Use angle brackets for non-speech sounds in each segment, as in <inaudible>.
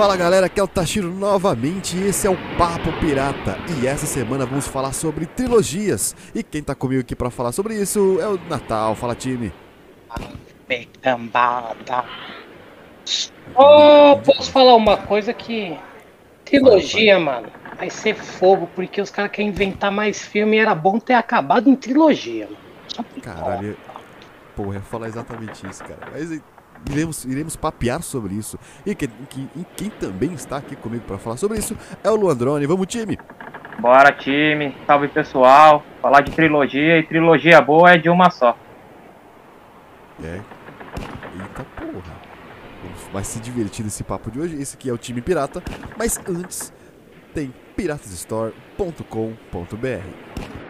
Fala galera, aqui é o Tashiro novamente e esse é o Papo Pirata. E essa semana vamos falar sobre trilogias. E quem tá comigo aqui pra falar sobre isso é o Natal. Fala time. Becambada. Oh, posso falar uma coisa que. Trilogia, mano, vai ser fogo, porque os caras querem inventar mais filme e era bom ter acabado em trilogia, mano. Caralho, pô, eu ia falar exatamente isso, cara. Mas iremos, iremos papear sobre isso. E quem, quem, e quem também está aqui comigo pra falar sobre isso é o Luandrone. Vamos, time! Bora, time. Salve, pessoal. Falar de trilogia e trilogia boa é de uma só. É. Eita porra. Vai se divertir nesse papo de hoje. Esse aqui é o time pirata. Mas antes, tem piratasstore.com.br.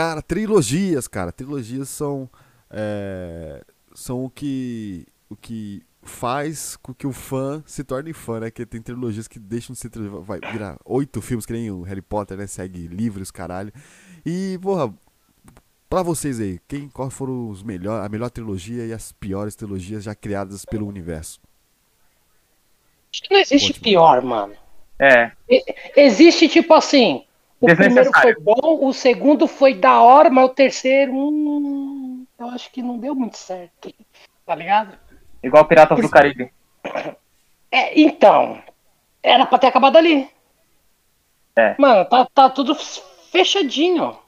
Cara, trilogias, cara. Trilogias são. é, são o que. O que faz com que o fã se torne fã, né? Que tem trilogias que deixam de ser trilogia. Vai virar oito filmes, que nem o Harry Potter, né? Segue livros, caralho. E, porra, pra vocês aí, quem, qual foram os melhor, a melhor trilogia e as piores trilogias já criadas pelo universo? Acho que não existe pior, mano. É, Existe tipo assim. O primeiro foi bom, o segundo foi da hora, mas o terceiro. Hum, eu acho que não deu muito certo. Tá ligado? igual Piratas do Caribe. <coughs> É, então. Era pra ter acabado ali. É. Mano, tá, tá tudo fechadinho.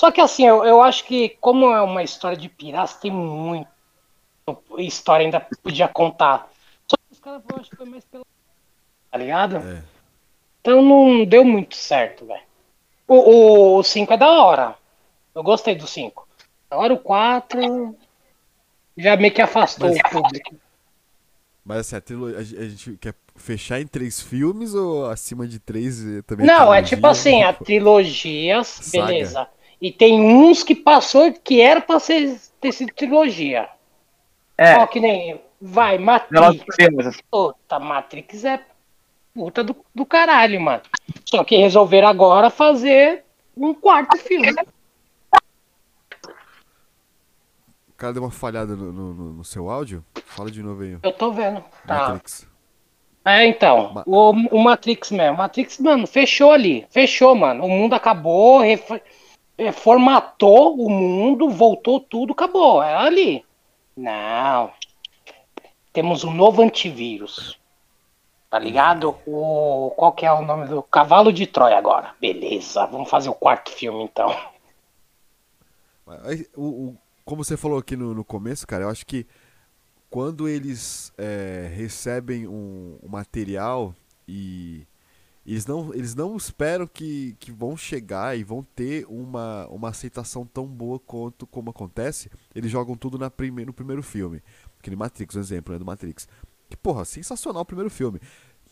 Só que assim, eu, eu acho que, como é uma história de piratas, tem muito história ainda podia contar. Só que os caras, eu acho que foi mais pela. Tá ligado? É. Então não deu muito certo, velho. O 5 é da hora. Eu gostei do 5. Agora o 4 já meio que afastou Mas- o público. Mas assim, a, trilo- a gen- a gente quer fechar em três filmes ou acima de três também? Não, é trilogia? tipo assim, a trilogia, Saga. beleza. E tem uns que passou que era pra ser, ter sido trilogia. É, Ó, que nem. Vai, Matrix. Puta, Matrix é puta do, do caralho, mano. Só que resolveram agora fazer um quarto filme. O cara deu uma falhada no, no- no- seu áudio? Fala de novo aí. Eu tô vendo. Tá. Matrix. É, então, Ma- o, o Matrix mesmo. Matrix, mano, fechou ali. Fechou, mano. O mundo acabou, formatou o mundo, voltou tudo, acabou. É ali. Não. Temos um novo antivírus. Tá ligado? O, qual que é o nome do Cavalo de Troia agora? Beleza, vamos fazer o quarto filme então. O- o- como você falou aqui no, no começo, cara, eu acho que quando eles é, recebem um, um material e eles não, eles não esperam que, que vão chegar e vão ter uma, uma aceitação tão boa quanto como acontece, eles jogam tudo na prime, no primeiro filme. Aquele Matrix, um exemplo né, do Matrix. Que, porra, sensacional o primeiro filme.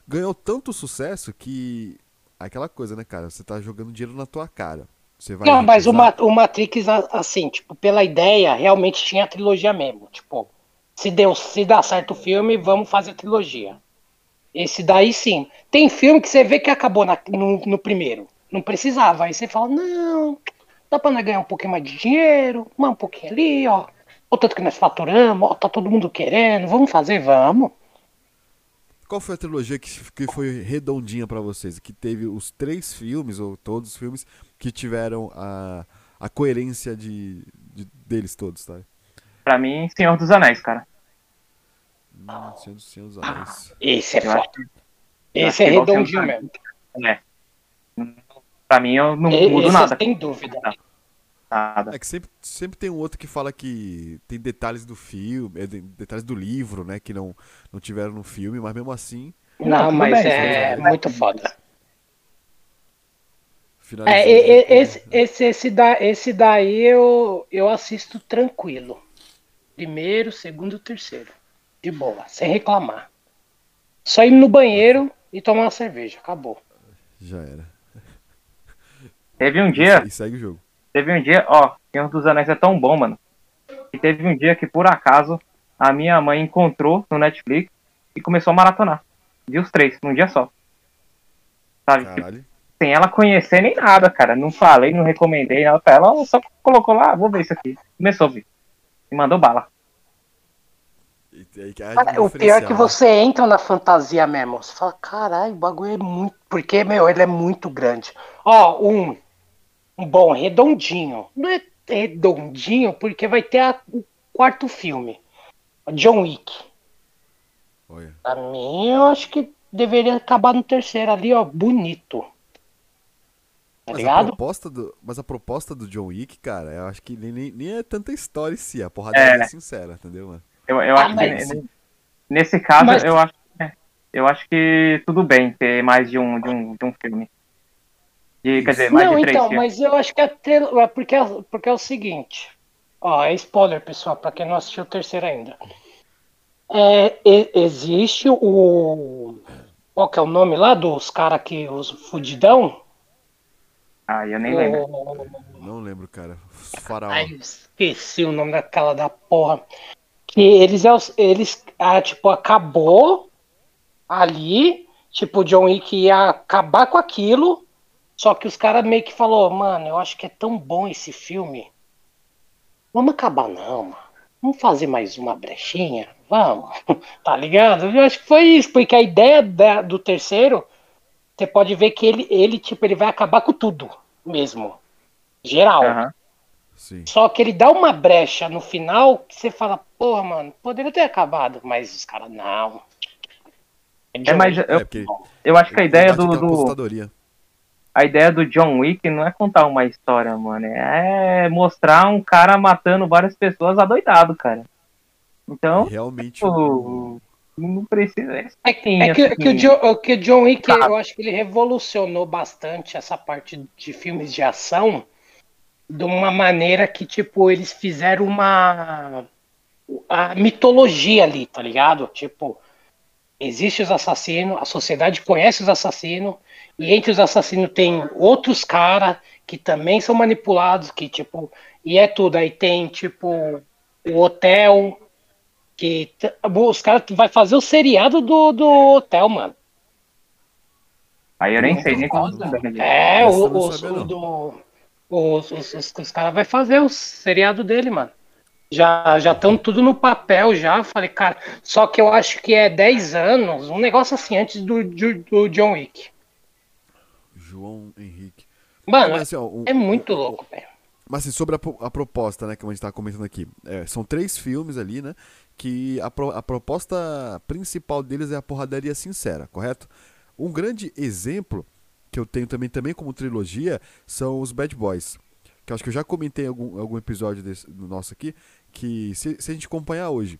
Ganhou tanto sucesso que. Aquela coisa, né, cara? Você tá jogando dinheiro na tua cara. Você vai Não, mas o, Matrix, assim, tipo, pela ideia, realmente tinha a trilogia mesmo. Tipo, se deu, se dá certo o filme, vamos fazer a trilogia. Esse daí sim. Tem filme que você vê que acabou na- no, no primeiro. Não precisava. Aí você fala, não, dá pra nós ganhar um pouquinho mais de dinheiro, mais um pouquinho ali, ó. O tanto que nós faturamos, ó, tá todo mundo querendo, vamos fazer, vamos. Qual foi a trilogia que, que foi redondinha pra vocês? Que teve os três filmes, ou todos os filmes, que tiveram a, a coerência de, de- deles todos, tá? Pra mim, Senhor dos Anéis, cara. Hum, Senhor, dos- Senhor dos Anéis. Esse é Eu acho. Esse é igual redondinho mesmo. É. Pra mim, eu não E- mudo nada. Sem dúvida. Nada. É que sempre, sempre tem um outro que fala que tem detalhes do filme, é, de- detalhes do livro, né, que não, não tiveram no filme, mas mesmo assim, Não, mas bem, é bem. muito foda. É, né, esse, esse, esse, da, esse daí eu, eu assisto tranquilo. Primeiro, segundo, terceiro. De boa, sem reclamar. Só ir no banheiro e tomar uma cerveja. Acabou. Já era. Teve um dia, E segue o jogo. Teve um dia, ó, Senhor dos Anéis é tão bom, mano. E teve um dia que, por acaso, a minha mãe encontrou no Netflix e começou a maratonar. Viu os três, num dia só. Sabe? Tipo, Caralho. sem ela conhecer nem nada, cara. Não falei, não recomendei nada pra ela. Ela só colocou lá, "Ah, vou ver isso aqui. Começou a ver. E mandou bala. É Cara, o pior é que você entra na fantasia mesmo. Você fala, caralho, o bagulho é muito. Porque, meu, ele é muito grande. Ó, um. Um bom, redondinho. Não é redondinho porque vai ter a- o quarto filme. John Wick. Olha. Pra mim, eu acho que deveria acabar no terceiro ali, ó, bonito. Tá Mas a, ligado? proposta do, mas a proposta do John Wick, cara, eu acho que nem, nem, nem é tanta história em si, a porradaria é, É. sincera, entendeu, mano? Eu, eu Ah, acho mas- que nesse caso, Mas- eu acho é, eu acho que tudo bem ter mais de um, de um, de um filme. De, quer dizer, mais Não, de três então, filmes. mas eu acho que é, tril- é porque, é- porque é o seguinte. Ó, é spoiler, pessoal, pra quem não assistiu o terceiro ainda. É, e- existe o. Qual que é o nome lá dos caras que. Os fudidão? Ah, eu nem lembro. O- Não lembro, cara. Faraó. Ai, esqueci o nome daquela da porra. Que eles, é os- eles ah, tipo, acabou ali. Tipo, o John Wick ia acabar com aquilo. Só que os caras meio que falou, mano, eu acho que é tão bom esse filme. Vamos acabar não, mano. Vamos fazer mais uma brechinha? Vamos. <laughs> tá ligado? Eu acho que foi isso, porque a ideia da- do terceiro, você pode ver que ele, ele, tipo, ele vai acabar com tudo mesmo. Geral. Sim. Só que ele dá uma brecha no final que você fala, porra, mano, poderia ter acabado, mas os caras não. É, mas eu, É, porque eu acho que a ideia do, do. A ideia do John Wick não é contar uma história, mano. É mostrar um cara matando várias pessoas adoidado, cara. Então, Realmente. tipo, não precisa. É, É, que, é que, é que o, Jo- é que o John Wick, Tá. eu acho que ele revolucionou bastante essa parte de filmes de ação de uma maneira que, tipo, eles fizeram uma a mitologia ali, tá ligado? Tipo, existe os assassinos, a sociedade conhece os assassinos, e entre os assassinos tem outros caras que também são manipulados, que, tipo, e é tudo. Aí tem, tipo, o hotel, que os caras vai fazer o seriado do, do hotel, mano. Aí eu nem sei, nem sabendo. É, não os, os, os, os, os caras vão fazer o seriado dele, mano. Já já estão tudo no papel já. Falei, cara, só que eu acho que é 10 anos, um negócio assim, antes do, do, do John Wick. João Henrique. Mano, Mas, assim, ó, é muito louco, velho. Mas assim, sobre a, pro- a proposta, né, que a gente tá comentando aqui. É, são três filmes ali, né? Que a, pro- a proposta principal deles é a porradaria sincera, correto? Um grande exemplo que eu tenho também, também como trilogia são os Bad Boys. Que eu acho que eu já comentei em algum, algum episódio desse, nosso aqui. Que se, se a gente acompanhar hoje,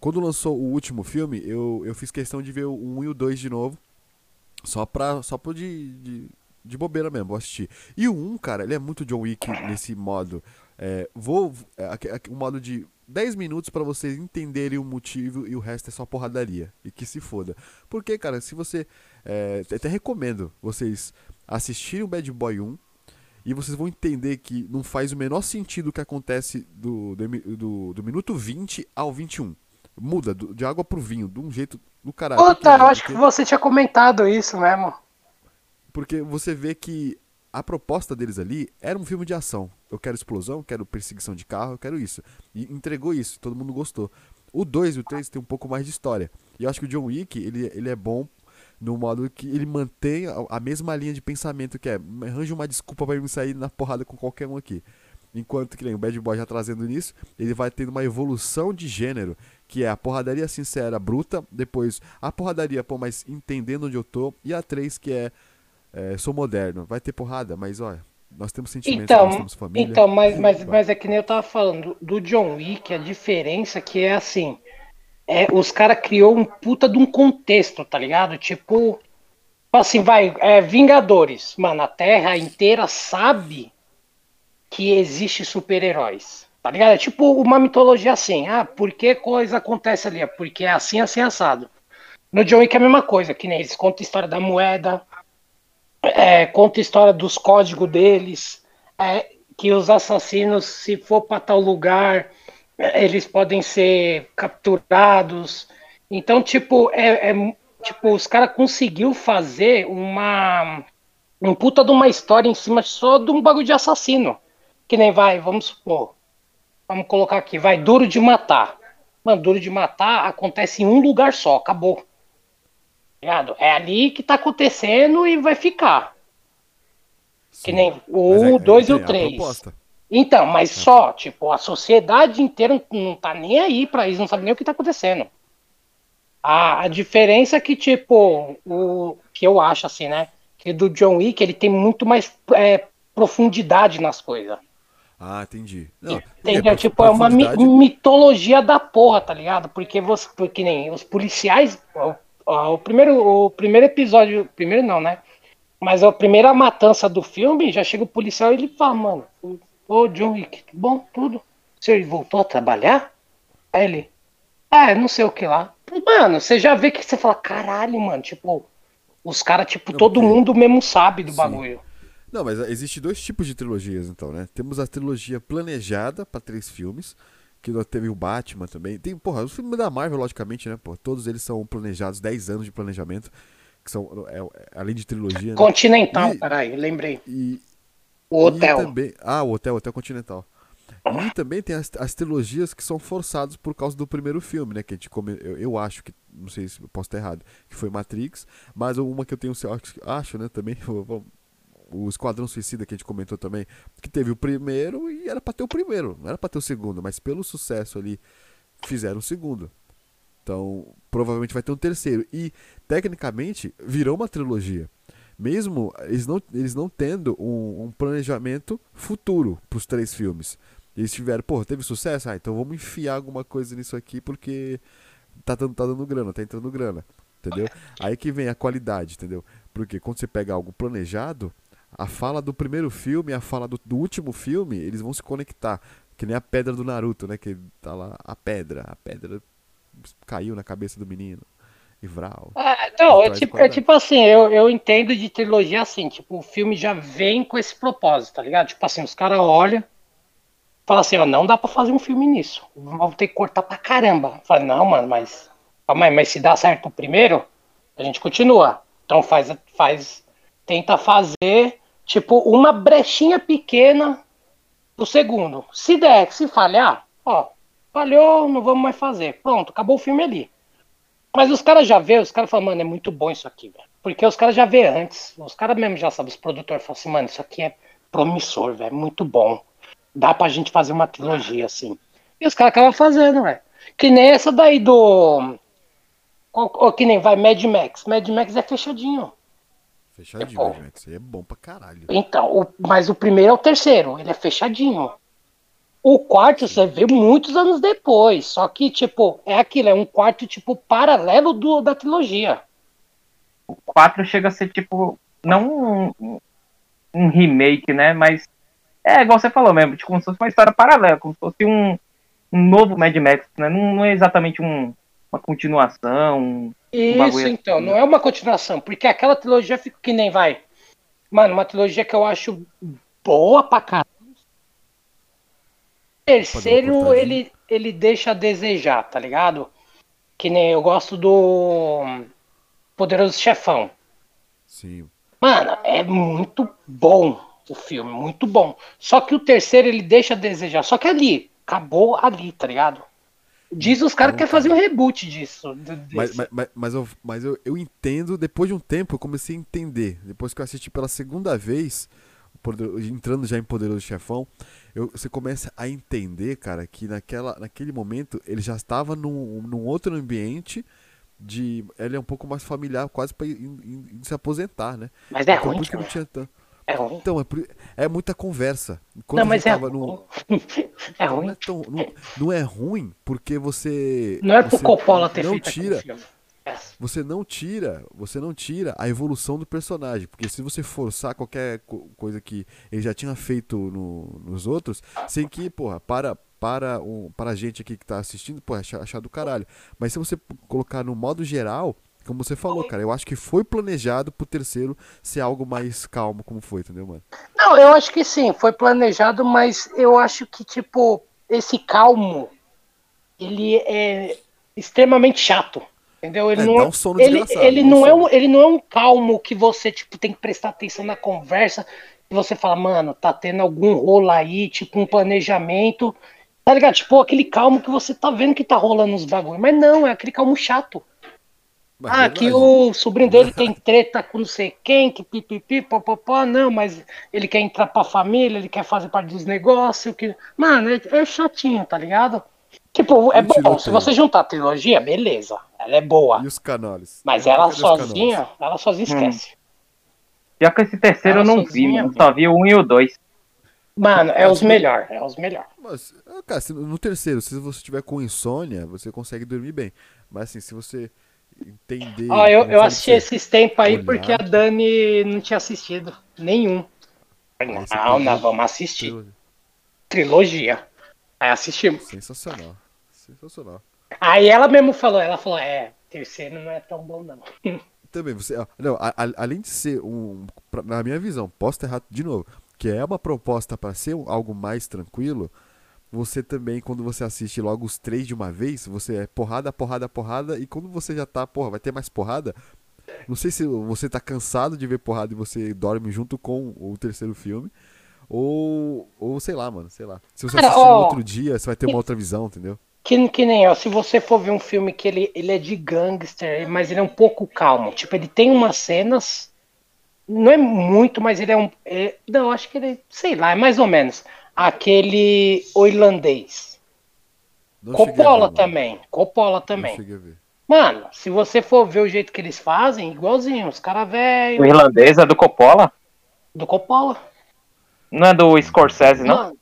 quando lançou o último filme, eu, eu fiz questão de ver o 1 e o 2 de novo. Só pra. Só por de, de, de bobeira mesmo, vou assistir. E o 1, cara, ele é muito John Wick nesse modo. É, vou. É, aque- aque- um modo de 10 minutos pra vocês entenderem o motivo e o resto é só porradaria. E que se foda. Porque, cara, se você. É, até recomendo vocês assistirem o Bad Boy 1. E vocês vão entender que não faz o menor sentido o que acontece do, do, do, do minuto 20 ao 21. Muda do- de água pro vinho, de um jeito do caralho. Puta, eu acho que você tinha comentado isso mesmo. Porque você vê que a proposta deles ali era um filme de ação. Eu quero explosão, quero perseguição de carro, eu quero isso. E entregou isso, todo mundo gostou. O 2 e o 3 tem um pouco mais de história. E eu acho que o John Wick, ele, ele é bom no modo que ele mantém a, mesma linha de pensamento que é arranja uma desculpa eu me sair na porrada com qualquer um aqui. Enquanto que nem o Bad Boy já trazendo nisso, ele vai tendo uma evolução de gênero, que é a porradaria sincera, bruta, depois a porradaria, pô, mas entendendo onde eu tô, e a 3 que é é, sou moderno. Vai ter porrada, mas olha, nós temos sentimentos, Então, nós temos família. então mas, mas, mas é que nem eu tava falando, do John Wick, a diferença que é assim, é, os caras criou um puta de um contexto, tá ligado? Tipo, assim, vai, é, Vingadores, mano, a Terra inteira sabe que existe super-heróis, tá ligado? É tipo uma mitologia assim, ah, por que coisa acontece ali? É porque é assim, assim, assado. No John Wick é a mesma coisa, que nem eles contam a história da moeda, é, conta a história dos códigos deles, é, que os assassinos, se for para tal lugar, eles podem ser capturados. Então, tipo, é, é- tipo os caras conseguiu fazer uma um puta de uma história em cima só de um bagulho de assassino. Que nem vai, vamos supor, vamos colocar aqui, vai duro de matar. Mano, duro de matar acontece em um lugar só, acabou. Ligado? É ali que tá acontecendo e vai ficar. Que Sim. nem Mas o é- 2 e é o a 3. proposta. Então, mas só, tipo, a sociedade inteira não tá nem aí pra isso, não sabe nem o que tá acontecendo. A, a diferença é que, tipo, o que eu acho assim, né? Que do John Wick ele tem muito mais é, profundidade nas coisas. Ah, entendi. Não, Entendeu? prof- tipo, é uma mitologia da porra, tá ligado? Porque você, porque nem os policiais, ó, o primeiro, o primeiro episódio, primeiro não, né? Mas a primeira matança do filme, já chega o policial e ele fala, mano, ô John Wick, bom, tudo. Você voltou a trabalhar? Aí ele, é, não sei o que lá. Mano, você já vê que você fala, caralho, mano, tipo, os caras, tipo, Não, todo porque- mundo mesmo sabe do Sim. bagulho. Não, mas existe dois tipos de trilogias, então, né? Temos a trilogia planejada pra três filmes, que teve o Batman também. Tem, porra, os filmes da Marvel, logicamente, né? Pô, todos eles são planejados, 10 anos de planejamento, que são, é, é, além de trilogia, né? Continental, E- peraí, lembrei. E, O hotel. Também, ah, o Hotel, Hotel Continental. E também tem as, as trilogias que são forçadas por causa do primeiro filme, né? Que a gente come, eu, eu acho que, não sei se eu posso estar errado, que foi Matrix, mas uma que eu tenho, acho, acho né, também, <laughs> o Esquadrão Suicida que a gente comentou também, que teve o primeiro e era pra ter o primeiro, não era pra ter o segundo, mas pelo sucesso ali, fizeram o segundo. Então, provavelmente vai ter um terceiro. E, tecnicamente, virou uma trilogia. Mesmo eles não, eles não tendo um, um planejamento futuro pros três filmes. Eles tiveram, pô, teve sucesso? Ah, então vamos enfiar alguma coisa nisso aqui porque tá dando, tá dando grana, tá entrando grana. Entendeu? <laughs> Aí que vem a qualidade, entendeu? Porque quando você pega algo planejado, a fala do primeiro filme e a fala do, do último filme, eles vão se conectar. Que nem a pedra do Naruto, né? Que tá lá, a pedra. A pedra caiu na cabeça do menino. E Vral. É, não, é tipo, é tipo assim, eu, eu entendo de trilogia assim, tipo, o filme já vem com esse propósito, tá ligado? Tipo assim, os caras olham, falam assim, ó, não dá pra fazer um filme nisso. Vamos ter que cortar pra caramba. Fala, não, mano, mas. Aí, mas se dá certo o primeiro, a gente continua. Então faz, faz. Tenta fazer, tipo, uma brechinha pequena pro segundo. Se der, se falhar, ó, falhou, não vamos mais fazer. Pronto, acabou o filme ali. Mas os caras já vê, os caras falam, mano, é muito bom isso aqui, velho. Porque os caras já vê antes. Os caras mesmo já sabem, os produtores falam assim, mano, isso aqui é promissor, velho, muito bom. Dá pra gente fazer uma trilogia assim. E os caras acabam fazendo, velho. Que nem essa daí do. Ó, Que nem vai Mad Max. Mad Max é fechadinho. Fechadinho, É Max. Aí é bom pra caralho. Então, o- mas o primeiro é o terceiro, ele é fechadinho. O quarto você vê muitos anos depois, só que, tipo, é aquilo, é um quarto, tipo, paralelo do, da trilogia. O 4 chega a ser tipo. Não um, um remake, né? Mas é igual você falou mesmo, tipo, como se fosse uma história paralela, como se fosse um, um novo Mad Max, né? Não, não é exatamente um, uma continuação. um- Isso, então, assim, não é uma continuação, porque aquela trilogia fica que nem vai. Mano, uma trilogia que eu acho boa pra caralho. Terceiro, ele, ele deixa a desejar, tá ligado? Que nem eu gosto do Poderoso Chefão. Sim. Mano, é muito bom o filme, muito bom. Só que o terceiro ele deixa a desejar. Só que ali, acabou ali, tá ligado? Diz os caras que quer fazer um reboot disso. Mas, mas, mas, mas, eu, mas eu, eu entendo, depois de um tempo, eu comecei a entender. Depois que eu assisti pela segunda vez, entrando já em Poderoso Chefão, eu, você começa a entender, cara, que naquela, naquele momento ele já estava num, num outro ambiente de. Ele é um pouco mais familiar, quase ir se aposentar, né? Mas é Então, ruim, por isso que não tinha tanto. É ruim. Então, é, é muita conversa. Quando Não, mas <laughs> é ruim. no- É não, ruim. é tão, não, não é ruim porque você. Não é pro Coppola ter não feito tira, você não tira, você não tira a evolução do personagem, porque se você forçar qualquer co- coisa que ele já tinha feito no- nos outros, sem que, porra, para para um, para a gente aqui que tá assistindo, porra, achar, achar do caralho. Mas se você colocar no modo geral, como você falou, cara, eu acho que foi planejado pro terceiro ser algo mais calmo como foi, entendeu, mano? Não, eu acho que sim, foi planejado, mas eu acho que, tipo, esse calmo, ele é extremamente chato. Entendeu? Ele É, não, é- um ele, ele não é um, ele não é um calmo que você tipo tem que prestar atenção na conversa e você fala, mano, tá tendo algum rolo aí, tipo um planejamento. Tá ligado? Tipo, aquele calmo que você tá vendo que tá rolando os bagulho. Mas não, é aquele calmo chato. Mas Ah, que o sobrinho dele tem treta com não sei quem, que pipipi, popopó, não, mas ele quer entrar pra família, ele quer fazer parte dos negócios, que... Mano, é, é chatinho, tá ligado? Tipo, é bom, tiroteio. se você juntar a trilogia, beleza, ela é boa. E os canoles? Mas ela sozinha, ela sozinha esquece. Já que esse terceiro eu Ela não vi, mano. Só vi o um e o dois. Mano, é os melhores, é os melhores. Mas, ah, cara, no terceiro, se você tiver com insônia, você consegue dormir bem. Mas assim, se você entender. Ó, eu, eu assisti esses tempos aí olhar. porque a Dani não tinha assistido nenhum. Não, não, vamos assistir. Trilogia. Aí assistimos. Sensacional. Sensacional. Aí ela mesmo falou, ela falou, é, terceiro não é tão bom não. <laughs> Também, você. Não, a- a- além de ser um. pra- Na minha visão, posso errado de novo. Que é uma proposta para ser um- algo mais tranquilo. Você também, quando você assiste logo os três de uma vez, você é porrada, porrada, porrada. E quando você já tá, porra, vai ter mais porrada. Não sei se você tá cansado de ver porrada e você dorme junto com o terceiro filme. Ou, ou sei lá, mano, sei lá. Se você assistir no ó, outro dia, você vai ter uma outra visão, entendeu? Que, que nem, ó, se você for ver um filme que ele, ele é de gangster, mas ele é um pouco calmo. Tipo, ele tem umas cenas. Não é muito, mas ele é um. é- não, acho que ele. Sei lá, é mais ou menos. Aquele. O irlandês. Não ver, Coppola mano. também. Coppola Não também. ver. Mano, se você for ver o jeito que eles fazem, igualzinho. Os caras O velho irlandês é do Coppola? do Coppola. Não é do Scorsese, não? Mano,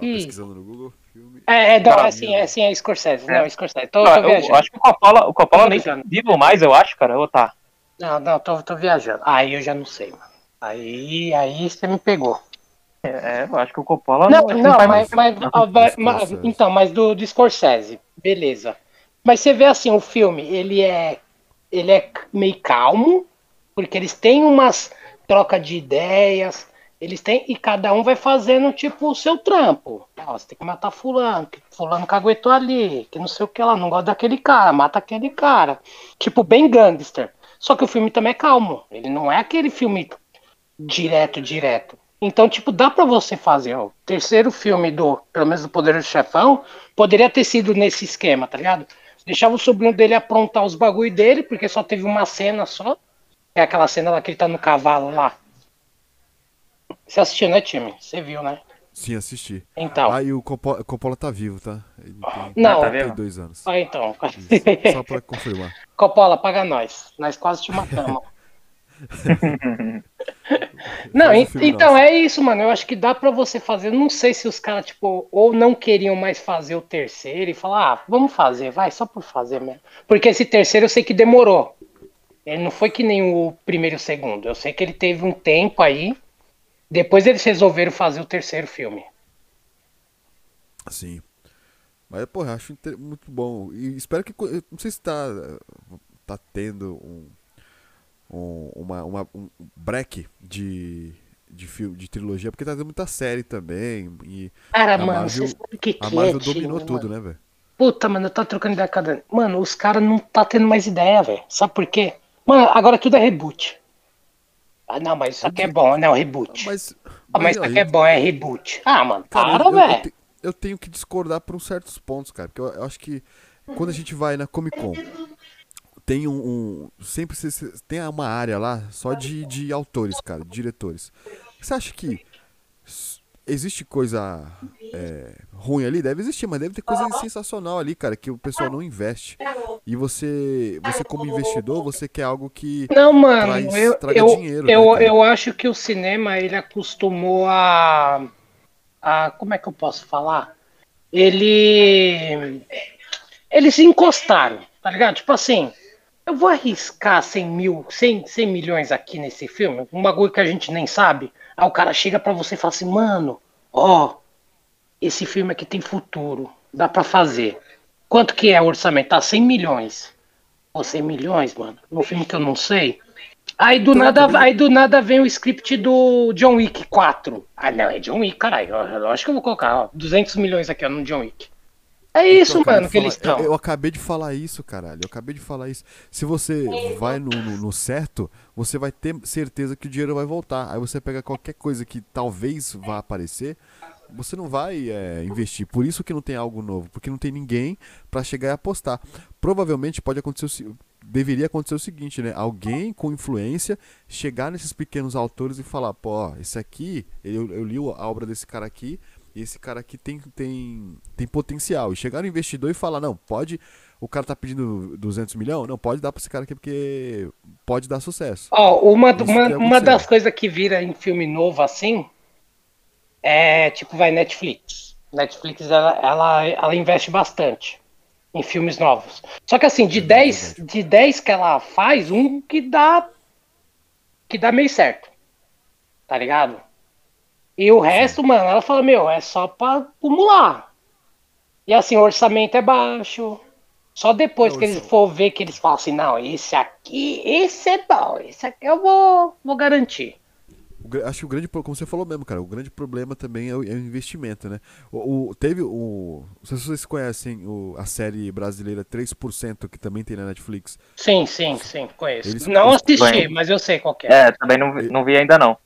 pesquisando no Google, filme. é, é, não, é sim, é sim, é Scorsese. Não, É. é Scorsese. Tô, Ah, tô eu, viajando. acho que o Coppola, o Coppola nem vivo mais, eu acho, cara. Ou tá? Não, não, tô, tô viajando. Aí eu já não sei, mano. Aí, aí você me pegou. É, eu acho que o Coppola Não, não, faz mas, mas, ah, vai- ma- Scorsese. então, mas do, do Scorsese, beleza. Mas você vê assim, o filme, ele é, ele é meio calmo, porque eles têm umas troca de ideias, eles têm e cada um vai fazendo tipo o seu trampo. Ó, você tem que matar fulano, que fulano caguetou ali, que não sei o que lá, não gosta daquele cara, mata aquele cara. Tipo bem gangster. Só que o filme também é calmo. Ele não é aquele filme direto, direto. Então, tipo, dá pra você fazer, ó. O terceiro filme do, pelo menos do Poder do Chefão, poderia ter sido nesse esquema, tá ligado? Deixava o sobrinho dele aprontar os bagulho dele, porque só teve uma cena só. É aquela cena lá que ele tá no cavalo lá. Você assistiu, né, time? Você viu, né? Sim, assisti. Então. Ah, e o Coppola, Coppola tá vivo, tá? Ele tem Não. tá vendo? 32 anos. Ah, então. Isso, Só pra confirmar. Coppola, paga nós. Nós quase te matamos. <laughs> <laughs> Não, então nosso. é isso, mano. Eu acho que dá pra você fazer. Não sei se os caras, tipo, ou não queriam mais fazer o terceiro e falar, ah, vamos fazer, vai, só por fazer mesmo. Porque esse terceiro eu sei que demorou. Ele não foi que nem o primeiro e o segundo. Eu sei que ele teve um tempo aí. Depois eles resolveram fazer o terceiro filme. Sim. Mas, porra, eu acho muito bom. E espero que. Não sei se tá, tá tendo um. Um uma, uma, um break de. De, filme, de trilogia, porque tá tendo muita série também. E Cara, A mano, Marvel- você sabe o que, a que Marvel é, time, dominou mano? tudo, né, velho? Puta, mano, eu tô trocando ideia com a Dani. Mano, os caras não tá tendo mais ideia, velho. Sabe por quê? Mano, agora tudo é reboot. Ah, não, mas isso aqui é bom, não, reboot. Mas. Ah, mas isso aqui é bom, é reboot. Ah, mano, Cara, para, eu, eu, velho. te- eu tenho que discordar por uns certos pontos, cara. Porque eu, eu acho que quando a gente vai na Comic Con, tem um. um- sempre se- se- tem uma área lá só de, de autores, cara, de diretores. Você acha que existe coisa é, ruim ali? Deve existir, mas deve ter coisa sensacional ali, cara, que o pessoal não investe. E você, você como investidor, você quer algo que Não, mano, traz, eu, traga eu, dinheiro. né, eu, cara? eu acho que o cinema ele acostumou a, a. Como é que eu posso falar? Ele. Eles se encostaram, tá ligado? Tipo assim, eu vou arriscar 100 mil, 100, 100 milhões aqui nesse filme, um bagulho que a gente nem sabe. Aí o cara chega pra você e fala assim, mano, ó, esse filme aqui tem futuro, dá pra fazer. Quanto que é o orçamento? Tá 100 milhões. Pô, 100 milhões, mano, num filme que eu não sei. Aí do, nada, aí do nada vem o script do John Wick 4. Ah, não, é John Wick, caralho. Lógico que eu vou colocar, ó, 200 milhões aqui, ó, no John Wick. É isso, Então, eu acabei mano, que eles falar- estão. Eu, eu acabei de falar isso, caralho. Eu acabei de falar isso. Se você vai no, no- no certo, você vai ter certeza que o dinheiro vai voltar. Aí você pega qualquer coisa que talvez vá aparecer, você não vai é, investir. Por isso que não tem algo novo, porque não tem ninguém pra chegar e apostar. Provavelmente pode acontecer o se- deveria acontecer o seguinte, né? Alguém com influência chegar nesses pequenos autores e falar, pô, esse aqui, eu, eu li a obra desse cara aqui, esse cara aqui tem, tem, tem potencial. E chegar no investidor e falar, não, pode. O cara tá pedindo 200 milhões? Não, pode dar pra esse cara aqui porque pode dar sucesso. Ó, uma, Isso uma, que é uma das coisas que vira em filme novo assim é tipo, vai Netflix. Netflix ela, ela, ela investe bastante em filmes novos. Só que assim, de É 10, verdade. de 10 que ela faz, um que dá que dá meio certo. Tá ligado? E o resto, mano, ela fala, meu, é só pra acumular. E assim, o orçamento é baixo. Só depois É, que eles for ver que eles falam assim, não, esse aqui, esse é bom, esse aqui eu vou, vou garantir. Acho que o grande, como você falou mesmo, cara, o grande problema também é o, é o investimento, né? O, o- teve o. Não sei se vocês conhecem o- a série brasileira 3%, que também tem na Netflix. Sim, sim, sim, conheço. Eles- não eles- assisti, Bem. mas eu sei qual que é. É, também não, vi- não vi ainda não.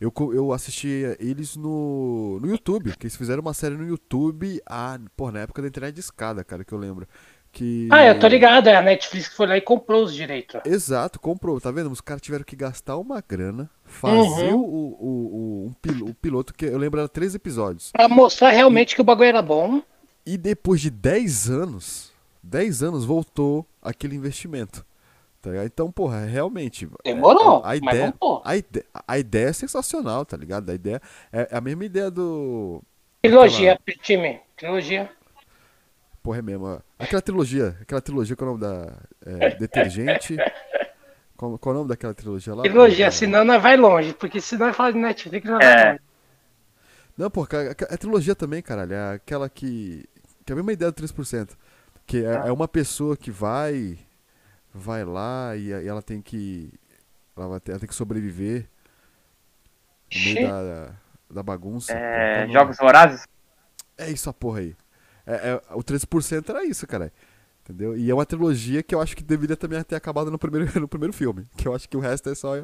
Eu, eu assisti eles no, no YouTube, que eles fizeram uma série no YouTube, ah, pô, na época da internet de escada, cara, que eu lembro. Que... Ah, eu tô ligado, é a Netflix que foi lá e comprou os direitos. Exato, comprou, tá vendo? Os caras tiveram que gastar uma grana, fazer Uhum. o, o, o, um pil- o piloto, que eu lembro era três episódios. Pra mostrar realmente que o bagulho era bom. E depois de 10 anos, 10 anos voltou aquele investimento. Tá ligado? Então, porra, realmente. é- Demorou, a, a mas ideia, a, ideia, a ideia é sensacional, tá ligado? A ideia é a mesma ideia do. Trilogia, time, trilogia. Porra, é mesmo. ó. Aquela trilogia, aquela trilogia, qual é o nome da. é, detergente. <laughs> Qual, qual é o nome daquela trilogia lá? Trilogia, É, senão nós vai longe, porque se nós falar de Netflix, nós vai É. longe. Não, pô, é trilogia também, caralho. É aquela que. Que é a mesma ideia do 3%. Que é, é uma pessoa que vai. Vai lá e, e ela tem que. Ela, vai ter, ela tem que sobreviver no meio da, da bagunça. É, Qual o nome? Jogos Vorazes? É isso a porra aí. É, é- o 3% era isso, cara. Entendeu? E é uma trilogia que eu acho que deveria também ter acabado no primeiro, <laughs> no primeiro filme. Que eu acho que o resto é só.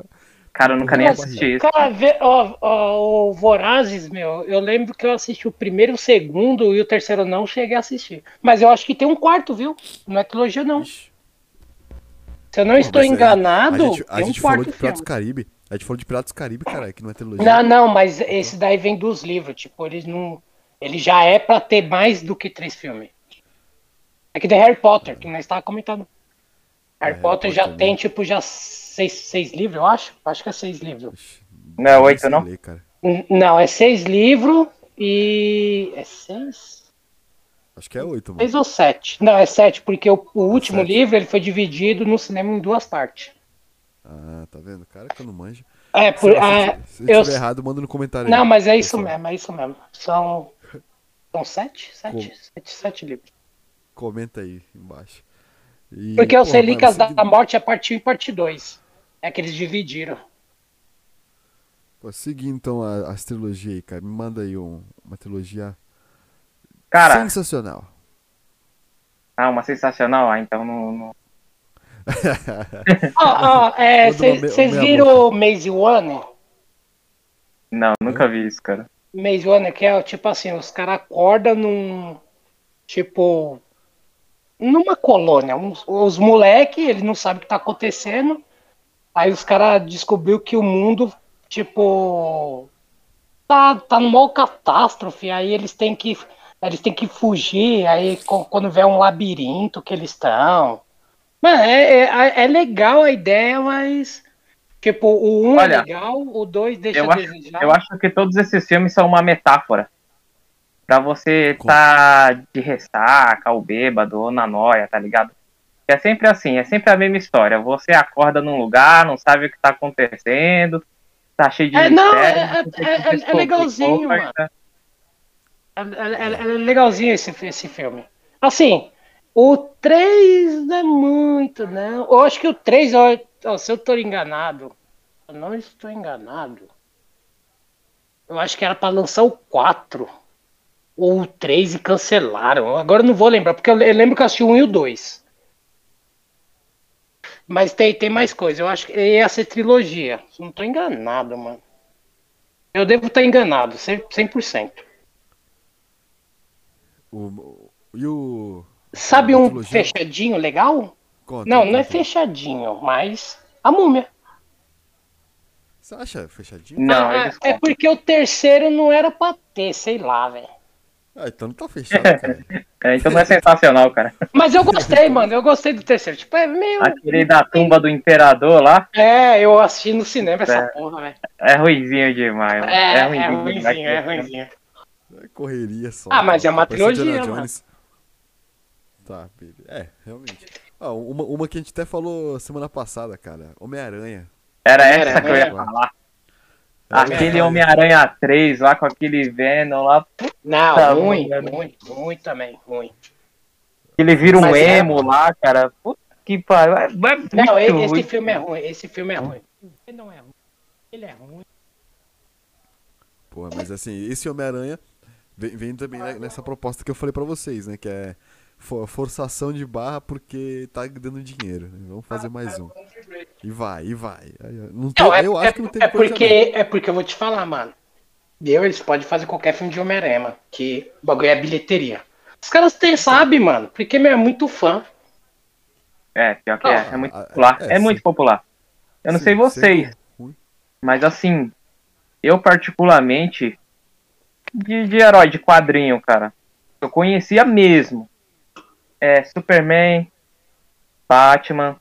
Cara, eu nunca nem assisti isso. Cara, vê, ó, ó, o Vorazes, meu, eu lembro que eu assisti o primeiro, o segundo e o terceiro não cheguei a assistir. Mas eu acho que tem um quarto, viu? Não é trilogia, não. Ixi. Se eu não Pô, estou enganado, A gente, a tem um gente falou de Piratas do. Caribe. A gente falou de Piratas do Caribe, cara, que não é trilogia. Não, não, mas esse daí vem dos livros, tipo, eles não. Ele já é pra ter mais do que três filmes. É que de Harry Potter, que nós estávamos comentando. Harry Harry Potter já Potter, tem, né? tipo, já seis, seis livros, eu acho. Acho que é seis livros. Ixi, Não é oito, não? ler, Não, é seis livros e. É seis? Acho que é oito, mano. Seis ou sete? Não, é sete, porque o, o último livro ele foi dividido no cinema em duas partes. Ah, tá vendo? Cara que eu não manjo. É, Se, por, se, ah, se eu eu, estiver errado, manda no comentário não, aí. mas é isso pessoal. mesmo, é isso mesmo. São, são sete? Sete, sete, sete livros. Comenta aí embaixo. E, Porque os Relíquias da seguindo- Morte é parte 1 e parte 2. É que eles dividiram. Pô, seguindo então as trilogias aí, cara. Me manda aí um- uma trilogia Cara, sensacional. ah, uma sensacional. Ah, então não. não- Ó, ó, é, <laughs> vocês viram o Maze One? Não, nunca vi isso, cara. Maze One, que é tipo assim, os caras acordam num. Tipo. Numa colônia. Uns- os moleque, eles não sabem o que tá acontecendo. Aí os caras descobriu que o mundo, tipo. tá, tá numa catástrofe, aí eles têm que. Eles têm que fugir, aí quando vê um labirinto que eles estão. Mano, é, é, é legal a ideia, mas. Tipo, o um Olha, é legal, o dois deixa eu a acho- desejar. Eu acho que todos esses filmes são uma metáfora. Pra você Com- tá de ressaca, ou bêbado, ou na noia, tá ligado? É sempre assim, é sempre a mesma história. Você acorda num lugar, não sabe o que tá acontecendo, tá cheio de É, não, mistério, é- tem é- é- é legalzinho, mano. É- é- é legalzinho esse, esse filme. Assim, o 3 não é muito, não. Eu acho que o 3, ó, se eu tô enganado, eu não estou enganado. Eu acho que era pra lançar o 4 ou o 3 e cancelaram. Agora eu não vou lembrar, porque eu le- eu lembro que eu assisti o 1 e o 2. Mas tem, tem mais coisa. Eu acho que ia ser trilogia. Não tô enganado, mano. Eu devo estar enganado, 100%. 100%. O, e o. Sabe um fechadinho legal? Conta, Não, não é conta. fechadinho, mas a múmia. Você acha fechadinho? Não, Ah, é porque o terceiro não era pra ter, sei lá, velho. Ah, então não tá fechado, cara. <laughs> É, então não é sensacional, cara. Mas eu gostei, mano. Eu gostei do terceiro. Tipo, é meio. Aquele da tumba do imperador lá É, eu assisti no cinema essa É. porra, velho. é ruizinho demais. mano. É, é, ruinzinho ruimzinho, demais. é ruimzinho. É correria só. Ah, mas é uma trilogia, mano. Jones. Tá, beleza. É, realmente. Ah, uma, uma que a gente até falou semana passada, cara. Homem-Aranha. Era essa que eu ia Homem-Aranha. falar. É, Aquele Homem-Aranha 3 lá com aquele Venom lá. Não, Tá, ruim, ruim, ruim também, ruim. Ele vira um Mas é- emo lá, cara. Puta que pariu. É, é Não, esse ruim. filme é ruim, esse filme é ruim. Ele não é ruim. Ele é ruim. Porra, mas assim, esse Homem-Aranha vem, vem também ne- nessa proposta que eu falei pra vocês, né? Que é for- forçação de barra porque tá dando dinheiro. né? Vamos fazer mais um. E vai, e vai. Não tem, Não, é, eu é- acho que não teve é porque é porque eu vou te falar, mano. Eu, eles podem fazer qualquer filme de Homem-Aranha, mano, que o bagulho é bilheteria. Os caras têm, sabe, mano, porque meu é muito fã. É, pior que Ah, é. É muito ah, popular. é, É, muito popular. Eu não Sim, sei vocês, ruim. mas assim, eu particularmente, de, de herói de quadrinho, cara, eu conhecia mesmo. É Superman, Batman,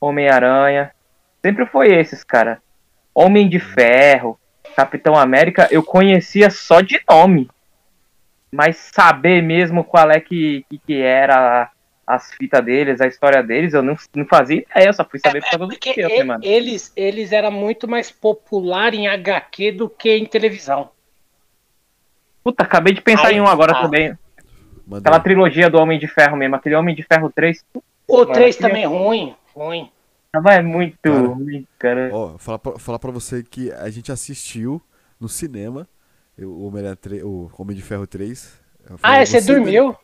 Homem-Aranha. Sempre foi esses, cara. Homem de Ferro, Capitão América, eu conhecia só de nome. Mas saber mesmo qual é que, que, que era as fitas deles, a história deles, eu não, não fazia ideia, eu só fui saber por causa do Porque filme, e- mano. eles, eles eram muito mais popular em HQ do que em televisão. Puta, acabei de pensar Aí em um agora tá. também. Manda Aquela trilogia do Homem de Ferro mesmo, aquele Homem de Ferro 3, O Mano, 3 aquele- também é ruim, ruim. tava é muito Cara. ruim, cara. Ó, falar pra, falar pra você que a gente assistiu no cinema o Homem, 3, o Homem de Ferro 3. Foi Ah, você você, dormiu?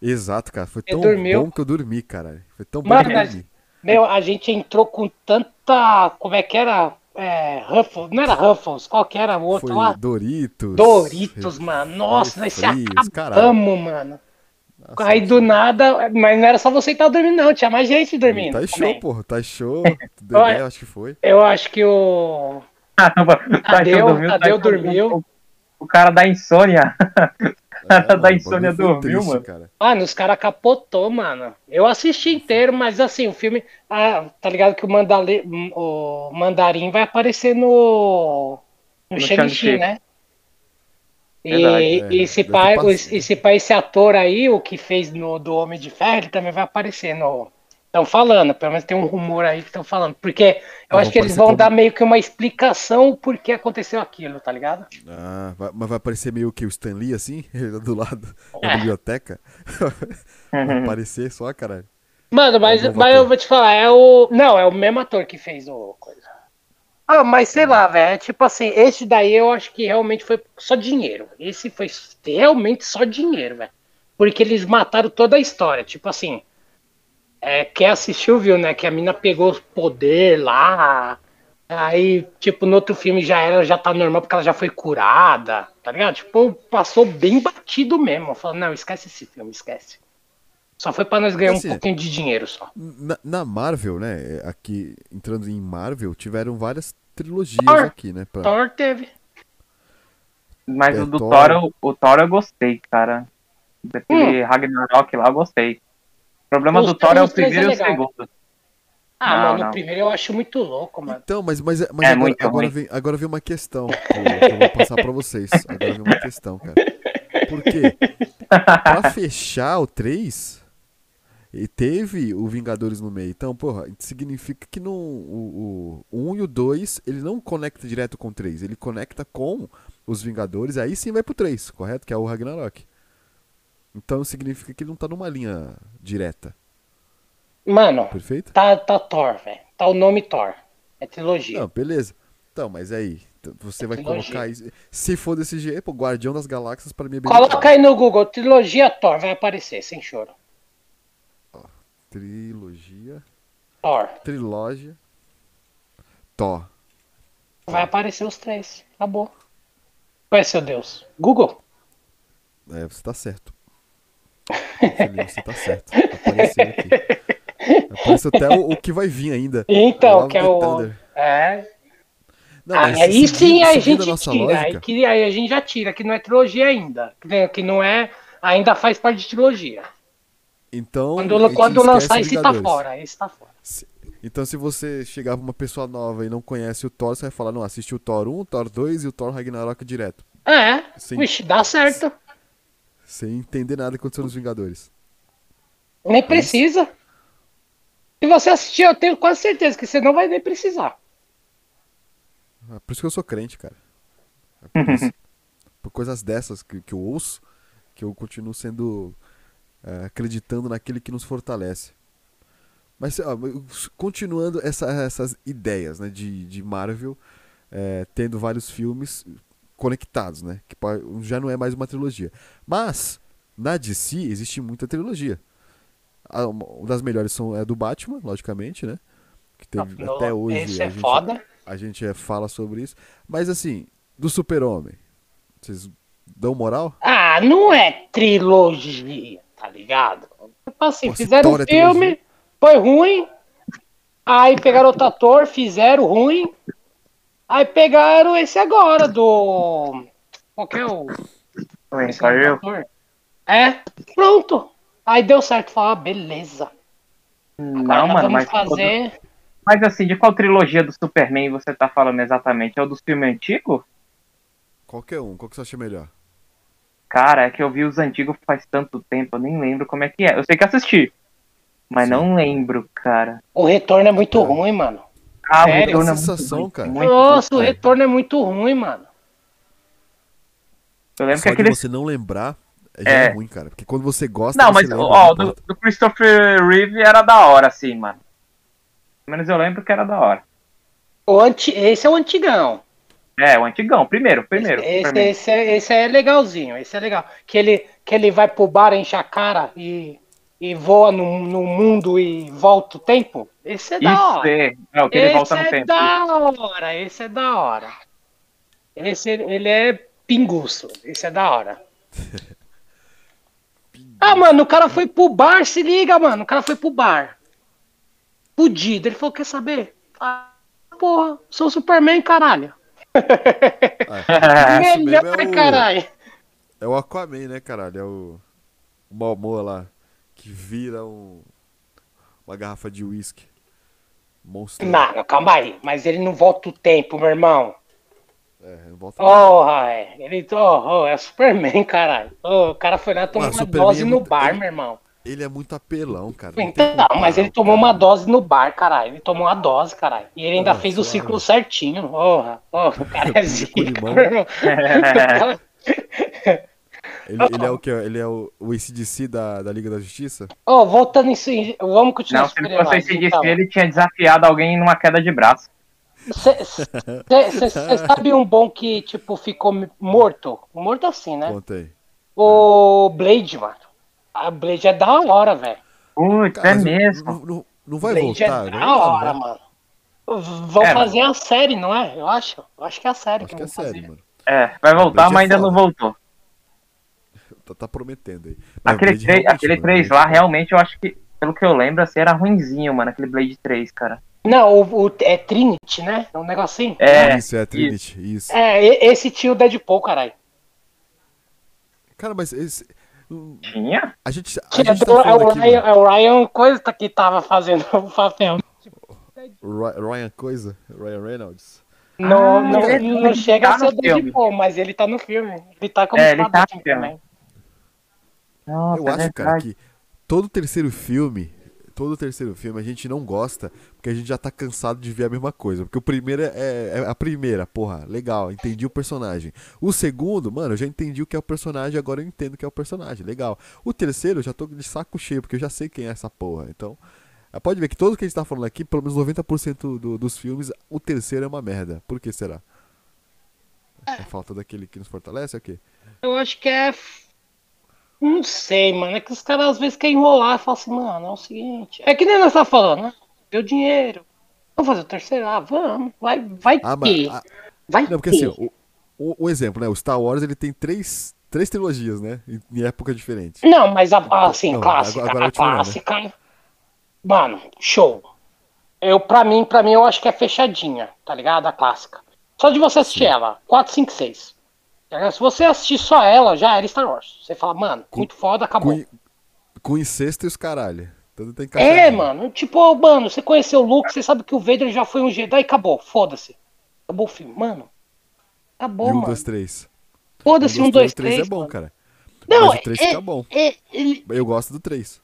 Exato, cara. Foi tão dormiu? bom que eu dormi, cara. Foi tão bom Mano, que eu mas- dormi. Meu, a gente entrou com tanta. Como é que era? É, Ruffles. Não era Ruffles, qual que era o outro Foi lá? Doritos. Doritos, mano. Nossa, nós se acabamos, mano. Nossa, Aí do nada. Mas não era só você que tava dormindo, não. Tinha mais gente dormindo. Tá show, também. porra. Tá show. <laughs> Dedé, acho que foi. Eu acho que o. Ah, não, <laughs> Tadeu- Tadeu dormiu, Tadeu Tadeu- dormiu. O, o cara da insônia. <laughs> <laughs> cara É, da insônia dormiu, triste, mano. Cara. Mano, os caras capotou, mano. Eu assisti inteiro, mas assim, o filme. Ah, tá ligado que o, Mandale... o Mandarim vai aparecer no. No, No Shang-Chi, né? E, Verdade. É, e esse deve pai, esse pai, esse ator aí, o que fez no do Homem de Ferro, ele também vai aparecer no. Estão falando, pelo menos tem um rumor aí que estão falando. Porque eu Ah, acho que eles vão como- dar meio que uma explicação por que aconteceu aquilo, tá ligado? Ah, vai- mas vai aparecer meio que o Stan Lee, assim, <laughs> ele do lado da É. biblioteca. <laughs> vai aparecer só, caralho. Mano, mas, É mas eu vou te falar, é o. Não, é o mesmo ator que fez o coisa. Ah, mas sei lá, velho. é Tipo assim, esse daí eu acho que realmente foi só dinheiro. Esse foi realmente só dinheiro, velho. Porque eles mataram toda a história. Tipo assim. É, quem assistiu viu, né? Que a mina pegou os poder lá. Aí, tipo, no outro filme já era, já tá normal porque ela já foi curada, tá ligado? Tipo, passou bem batido mesmo. Falando, não, esquece esse filme, esquece. Só foi pra nós ganhar Assim, um pouquinho de dinheiro só. Na, na Marvel, né, aqui, entrando em Marvel, tiveram várias trilogias Thor. aqui, né? pra- Thor teve. Mas É, o do Thor. Thor, eu- o Thor eu gostei, cara. Daquele Hum. Ragnarok lá eu gostei. O problema Os do Thor é o três primeiro e o é segundo. Ah, Não, mano, não. o primeiro eu acho muito louco, mano. Então, mas, mas, mas É agora, muito agora, vem, agora vem uma questão que eu, vou passar pra vocês. Agora vem uma questão, cara. Por quê? Pra fechar o 3, e teve o Vingadores no meio. Então, porra, significa que não, o, o 1 e o 2, ele não conecta direto com o 3. Ele conecta com os Vingadores, aí sim vai pro 3, correto? Que é o Ragnarok. Então significa que ele não tá numa linha direta, Mano, perfeito? tá, tá Thor, velho. Tá o nome Thor. É trilogia. Não, beleza. Então, mas aí, você vai Trilogia. colocar isso. Se for desse jeito, pô, Guardião das Galáxias pra mim é bem Coloca aí no Google, trilogia Thor, vai aparecer, sem choro. Trilogia. Thor. Trilógia. Thor. Vai aparecer os três. Acabou. Qual é seu Deus? Google? É, você tá certo. Felipe, você tá certo. Apareceu aqui. Apareceu até o, o que vai vir ainda. Então, que é o. Thunder. É. Não, Ah, aí seguindo- sim a gente a tira. Aí, lógica, que, aí a gente já tira, que não é trilogia ainda. Que, não é. Ainda faz parte de trilogia. então. Quando, quando lançar, esse tá fora. Esse tá fora. Se- Então, se você chegar pra uma pessoa nova e não conhece o Thor, você vai falar: não, assiste o Thor 1, o Thor 2 e o Thor Ragnarok direto. É. Sim. Vixe, dá certo. Sem entender nada que aconteceu nos Vingadores. Nem precisa. Se você assistir, eu tenho quase certeza que você não vai nem precisar. É por isso que eu sou crente, cara. É por, isso. <laughs> por coisas dessas que, que eu ouço, que eu continuo sendo. é, acreditando naquele que nos fortalece. Mas, ó, continuando essa- essas ideias né, de, de Marvel, é, tendo vários filmes conectados, né? Que já não é mais uma trilogia. Mas, na DC, existe muita trilogia. A- Uma das melhores são é a do Batman, logicamente, né? Que teve No- até hoje. Esse a é gente- foda. a gente é, fala sobre isso. Mas assim, do Super-Homem, vocês dão moral? Ah, não é trilogia, tá ligado? Tipo assim, fizeram um é filme, trilogia. foi ruim. Aí pegaram outro ator, fizeram ruim. Aí pegaram esse agora, do. Qual que é o. Ator? É, pronto. Aí deu certo. Falar, ah, beleza. Agora Não, nós mano, vamos mas, fazer. mas assim, de qual trilogia do Superman você tá falando exatamente? É o dos filmes antigos? Qualquer um, qual que você acha melhor? Cara, é que eu vi os antigos faz tanto tempo, eu nem lembro como é que é. Eu sei que assisti, mas Sim. não lembro, cara. O retorno é muito É. ruim, mano. Ah, Sério? o retorno é A sensação, muito, cara. muito Nossa, o retorno é muito ruim, mano. Eu lembro Só que aquele. de você não lembrar, já É. é ruim, cara. Porque quando você gosta, Não, mas lembra, ó, não do, do Christopher Reeve era da hora, assim, mano. Pelo menos eu lembro que era da hora. O anti... Esse é o antigão. É, o antigão, primeiro, primeiro. Esse, Superman. esse, é, esse é legalzinho, esse é legal. Que ele, que ele vai pro bar, enche a cara e, e voa no, no mundo e volta o tempo. Esse é da Isso hora. é, é o que ele esse volta no é tempo. da hora, esse é da hora. Esse, ele é pinguço, esse é da hora. <laughs> Ah, mano, o cara foi pro bar, se liga, mano. O cara foi pro bar. Fudido. Ele falou, quer saber? Ah, porra, sou o Superman, caralho. <laughs> Ah, Melhor, é o- caralho. É o Aquaman, né, caralho? É o, o Momoa lá, que vira um... uma garrafa de uísque. Monstro. Não, calma aí. Mas ele não volta o tempo, meu irmão. É, não volta Porra, é. Ele oh, oh, é o Superman, caralho. Oh, o cara foi lá tomar Mano, uma Superman dose é no muito- bar, ele- meu irmão. Ele é muito apelão, cara. não Então, como mas parar ele tomou cara. uma dose no bar, caralho. Ele tomou uma dose, caralho. E ele ainda Ah, fez o ciclo certinho. Porra, porra, o cara é Com <laughs> zica, meu irmão. <laughs> <laughs> Ele, ele é o que? Ele é o, o ACDC da, da Liga da Justiça? Ô, voltando nisso, vamos continuar Não, se ele fosse esse então. ele tinha desafiado alguém numa queda de braço. Você sabe um bom que, tipo, ficou morto? Morto assim, né? Conta aí. O Blade, mano. A Blade é da hora, velho. Putz, é mesmo. Não, não, não vai Blade voltar? é da voltar, hora, né? mano. Vão É, fazer a série, não é? Eu acho. Eu acho que é a série Acho que que é fazer. sério, mano. É, vai voltar, é mas ainda foda. não voltou. Tá, tá prometendo aí. Mas o Aquele, Blade 3, realmente, aquele mano, 3 Blade- lá, realmente, eu acho que, pelo que eu lembro, assim, era ruinzinho, mano, aquele Blade 3, cara. Não, o, o- é Trinity, né? É um negocinho. É, Isso, é Trinity, isso. É, e- esse tio Deadpool, caralho. Cara, mas esse. Tinha? A gente. A Tinha gente tá é, o aqui, Ryan, é o Ryan Coisa que tava fazendo <laughs> o papel. Ry- Ryan Coisa, Ryan Reynolds. Não, Ah, não, ele não chega tá a ser. Deadpool, mas ele tá no filme. Ele tá como É, ele tá no filme. também. Nossa, Eu é acho, cara, que todo terceiro filme, todo terceiro filme a gente não gosta, porque a gente já tá cansado de ver a mesma coisa. Porque o primeiro é, é a primeira, porra, legal, entendi o personagem. O segundo, mano, eu já entendi o que é o personagem, agora eu entendo o que é o personagem, legal. O terceiro, eu já tô de saco cheio, porque eu já sei quem é essa porra. Então, eh, pode ver que todo que a gente tá falando aqui, pelo menos 90% do- dos filmes, o terceiro é uma merda. Por que será? É falta daquele que nos fortalece ou o quê? Eu acho que é. Não sei, mano. É que os caras às vezes querem enrolar e falam assim, mano, é o seguinte. É que nem nós tá falando, né? Deu dinheiro. Vamos fazer o terceiro? Ah, vamos. Vai, vai Ah, mas. ter. ah, Vai Não, porque ter. assim, o, o, exemplo, né? O Star Wars ele tem três, três trilogias, né? Em, em épocas diferentes. Não, mas a, assim, Não, clássica. agora- agora a mando, né? clássica. Mano, show. Eu, pra mim, pra mim, eu acho que é fechadinha, tá ligado? A clássica. Só de você assistir ela. 4, 5, 6. Se você assistir só ela, já era Star Wars. Você fala, mano, muito foda, acabou. Com, com incesto e os caralho. Então tem que É, mano, tipo, mano, você conheceu o Luke, você sabe que o Vader já foi um Jedi e acabou, foda-se. Acabou o filme, mano. Acabou, E um, mano. dois, três. Foda-se, um, dois, três. é bom, mano. cara. Não, Mas o três é, fica bom. é, ele- Eu gosto do três.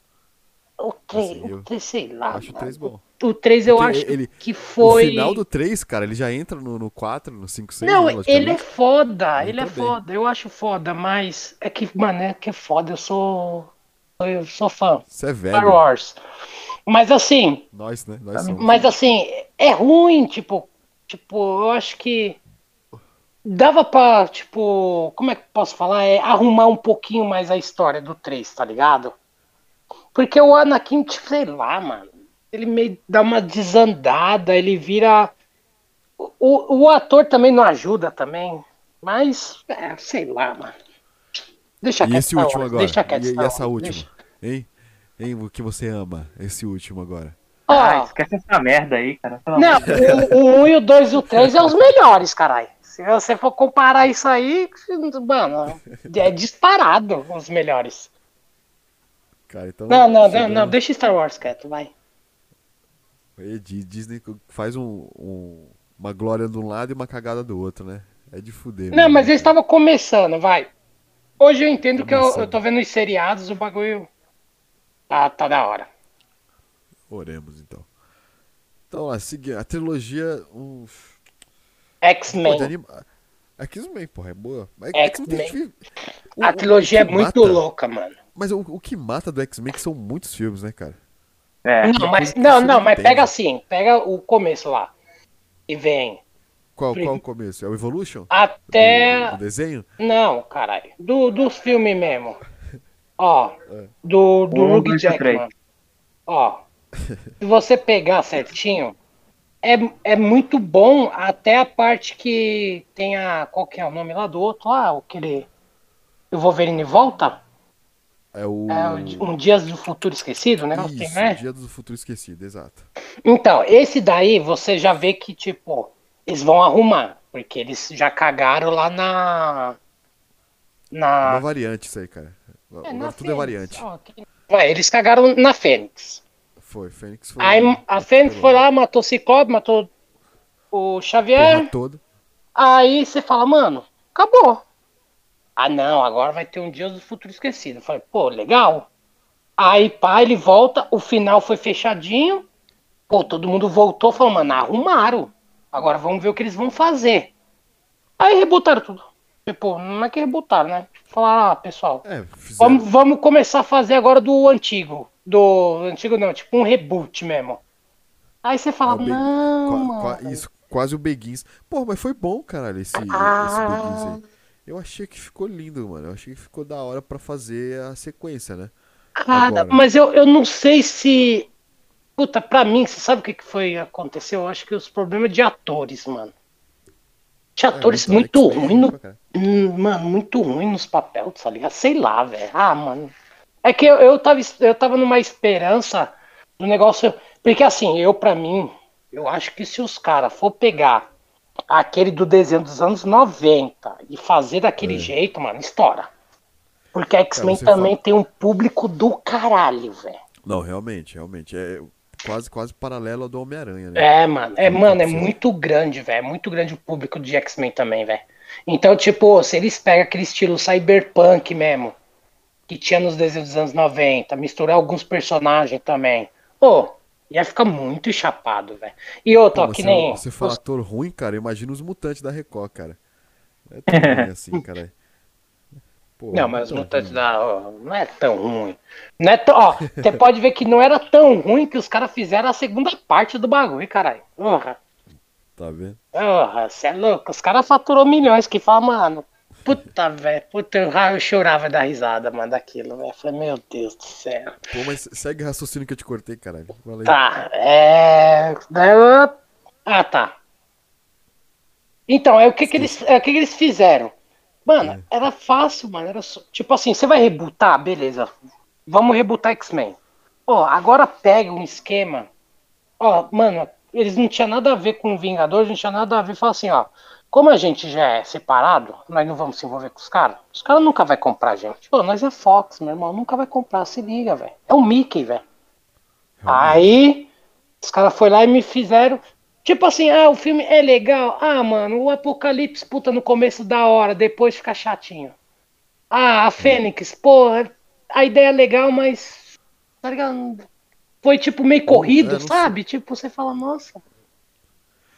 o três, Assim, eu três, sei lá. acho o três bom. O 3 eu Porque acho ele- que foi. O final do 3, cara, ele já entra no, no 4, no 5, 6. Não, né, ele é foda, Ele ele é tá bem. foda, eu acho foda, mas é que, mano, é que é foda, eu sou. Eu sou fã. Você é Star velho. Wars. Mas assim, Nós, né? Nós somos. Mas assim, é ruim, tipo, tipo, eu acho que dava pra, tipo, como é que eu posso falar? É arrumar um pouquinho mais a história do 3, tá ligado? Porque o Anakin, tipo, sei lá, mano, ele meio dá uma desandada, ele vira. O, o ator também não ajuda também, mas, é, sei lá, mano. Deixa E quieto, esse último Wars, agora? Deixa quieto, E, e essa Wars, última? deixa. Hein? Hein? O que você ama? Esse último agora. Ó, Ah, esquece essa merda aí, cara. Pelo Não, o, o 1 e o 2 e o 3 é os melhores, caralho. Se você for comparar isso aí, mano, é disparado os melhores. Cara, então. Não, não, não, não, deixa Star Wars quieto, vai. Di- Disney faz um, um- uma glória de um lado e uma cagada do outro, né? É de fuder. Não, mesmo, mas eles estavam começando, vai. Hoje eu entendo que eu, Começando. eu tô vendo os seriados, o bagulho tá, tá da hora. Oremos, então. Então, seguindo. A trilogia. Um... X-Men. anima... X-Men, porra, é boa. Mas X-Men. A trilogia é muito mata- louca, mano. Mas o, o que mata do X-Men é que são muitos filmes, né, cara? É, Não, mas, não, não, mas pega assim, pega o começo lá. E vem Qual, qual o começo? É o Evolution? até. Do, do desenho? Não, caralho. Do, dos filmes mesmo. Ó, É. do, do Um, Hugh dois e Jackman. Ó, se você pegar certinho, é, é muito bom até a parte que tem a. Qual que é o nome lá do outro? Ah, aquele. O Wolverine volta? É o. É, um Dias do Futuro Esquecido, né? Tem, Isso, né? Dia do Futuro Esquecido, exato. Então, esse daí você já vê que, tipo, eles vão arrumar. Porque eles já cagaram lá na. Na. Uma variante isso aí, cara. Agora É, na tudo é Fênix. variante. Ó, que- Vai, eles cagaram na Fênix. Foi, Fênix foi. Aí a Fênix foi lá, matou o Ciclope, matou o Xavier. Porra toda. Aí você fala, mano, acabou. Ah não, agora vai ter um Dia do Futuro Esquecido. Eu falei, pô, legal. Aí pá, ele volta, o final foi fechadinho. Pô, todo mundo voltou, falou, mano, arrumaram. Agora vamos ver o que eles vão fazer. Aí rebutaram tudo. Tipo, não é que rebutaram, né? Falaram, ah, pessoal, É. Vamos, vamos começar a fazer agora do antigo. Do antigo não, tipo um reboot mesmo. Aí você fala, É não, qua- mano. qua- isso, quase o Beguins. Pô, mas foi bom, caralho, esse, Ah. esse Beguins aí. Eu achei que ficou lindo, mano. Eu achei que ficou da hora pra fazer a sequência, né? Cara, agora. mas eu, eu não sei se. Puta, pra mim, você sabe o que, que foi aconteceu? Eu acho que os problemas de atores, mano. De atores então, muito ruins, no- hum, mano, muito ruim nos papéis, tá ligado? Sei lá, velho. Ah, mano. É que eu, eu, tava, eu tava numa esperança do negócio. Porque assim, eu pra mim, eu acho que se os caras for pegar aquele do desenho dos anos 90 e fazer daquele É. jeito, mano, estoura. Porque X-Men você também fala- tem um público do caralho, velho. Não, realmente, realmente. É quase, quase paralelo ao do Homem-Aranha, né? É, mano. É, mano, é muito grande, velho. É muito grande o público de X-Men também, velho. Então, tipo, se eles pegam aquele estilo cyberpunk mesmo, que tinha nos desenhos dos anos 90, misturar alguns personagens também, pô, ia ficar muito chapado, velho. E Pô, ó, mas que você, nem. você fala os- ator ruim, cara, imagina os mutantes da Record, cara. Não é tão <laughs> ruim assim, cara. Pô, Não, mas os tão mutantes ruim. da. ó, não é tão ruim. Não é tão. Ó, você <laughs> pode ver que não era tão ruim que os caras fizeram a segunda parte do bagulho, caralho. Porra. Tá vendo? Porra, você é louco. Os caras faturou milhões que fala, mano. Puta, velho. Puta, eu, eu chorava da risada, mano, daquilo, velho. Falei, meu Deus do céu. Pô, mas segue o raciocínio que eu te cortei, caralho. Aí. Tá, é. eu- Ah, tá. Então, é o que, que, eles, é, o que, que eles fizeram? Mano, era fácil, mano. Era só- tipo assim, você vai rebootar, beleza. Vamos rebootar X-Men. Ó, agora pega um esquema. Ó, mano, eles não tinham nada a ver com Vingadores, não tinha nada a ver. Fala assim, ó. Como a gente já é separado, nós não vamos se envolver com os caras. Os caras nunca vai comprar a gente. Pô, nós é Fox, meu irmão. Nunca vai comprar. Se liga, velho. É o Mickey, velho. Aí, os caras foram lá e me fizeram. Tipo assim, ah, o filme é legal. Ah, mano, o Apocalipse, puta, no começo da hora, depois fica chatinho. Ah, a Fênix, pô, a ideia é legal, mas. Tá ligado? Foi tipo meio corrido, é, sabe? Tipo, você fala, nossa.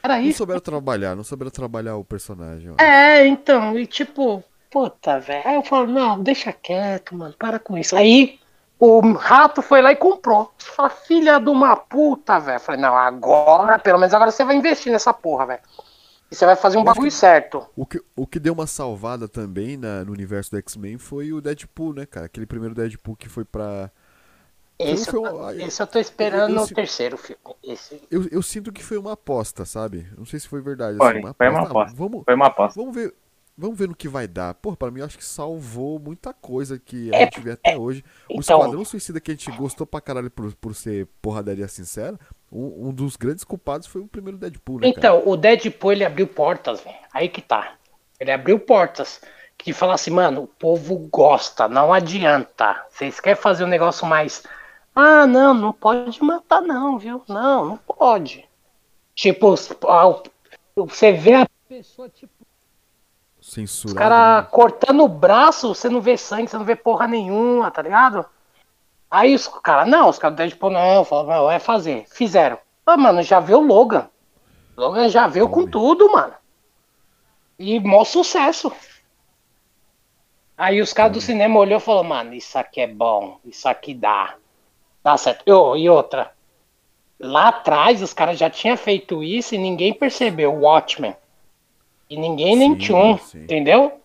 Era Não isso. souberam trabalhar, não souberam trabalhar o personagem. É, então, e tipo, puta, velho. Aí eu falo, não, deixa quieto, mano, para com isso. Aí o rato foi lá e comprou. Fala, filha de uma puta, velho. Falei, não, agora, pelo menos agora você vai investir nessa porra, velho. E você vai fazer um acho bagulho que- certo. O que, o que deu uma salvada também na- no universo do X-Men foi o Deadpool, né, cara? Aquele primeiro Deadpool que foi pra. Esse, foi eu, um- esse eu tô esperando eu- eu o terceiro filme. Esse. Eu, eu sinto que foi uma aposta, sabe? Não sei se foi verdade. Foi, assim, foi uma Ah, aposta. vamos, Foi uma aposta. vamos ver. Vamos ver no que vai dar. Pô, pra mim eu acho que salvou muita coisa que a É, gente vê até hoje. O então- Esquadrão Suicida que a gente gostou pra caralho por, por ser porradaria sincera, um, um dos grandes culpados foi o primeiro Deadpool, né, cara? Então, o Deadpool ele abriu portas, velho. Aí que tá. Ele abriu portas. Que fala assim, mano, o povo gosta, não adianta. Vocês querem fazer um negócio mais. Ah, não, não pode matar, não, viu? Não, não pode. Tipo, os- ah, você vê a pessoa, tipo, os Censurado. caras né? cortando o braço, você não vê sangue, você não vê porra nenhuma, tá ligado? Aí os caras, não, os caras do Deadpool, não, falaram, não, vai fazer. Fizeram. Ah, mano, já viu o Logan. Logan já veio com tudo, mano. E mó sucesso. Aí os caras do cinema olhou e falou, mano, isso aqui é bom, isso aqui dá. Dá certo. E, ô, e outra. Lá atrás os caras já tinham feito isso e ninguém percebeu, o Watchmen. E ninguém nem tinha um, entendeu?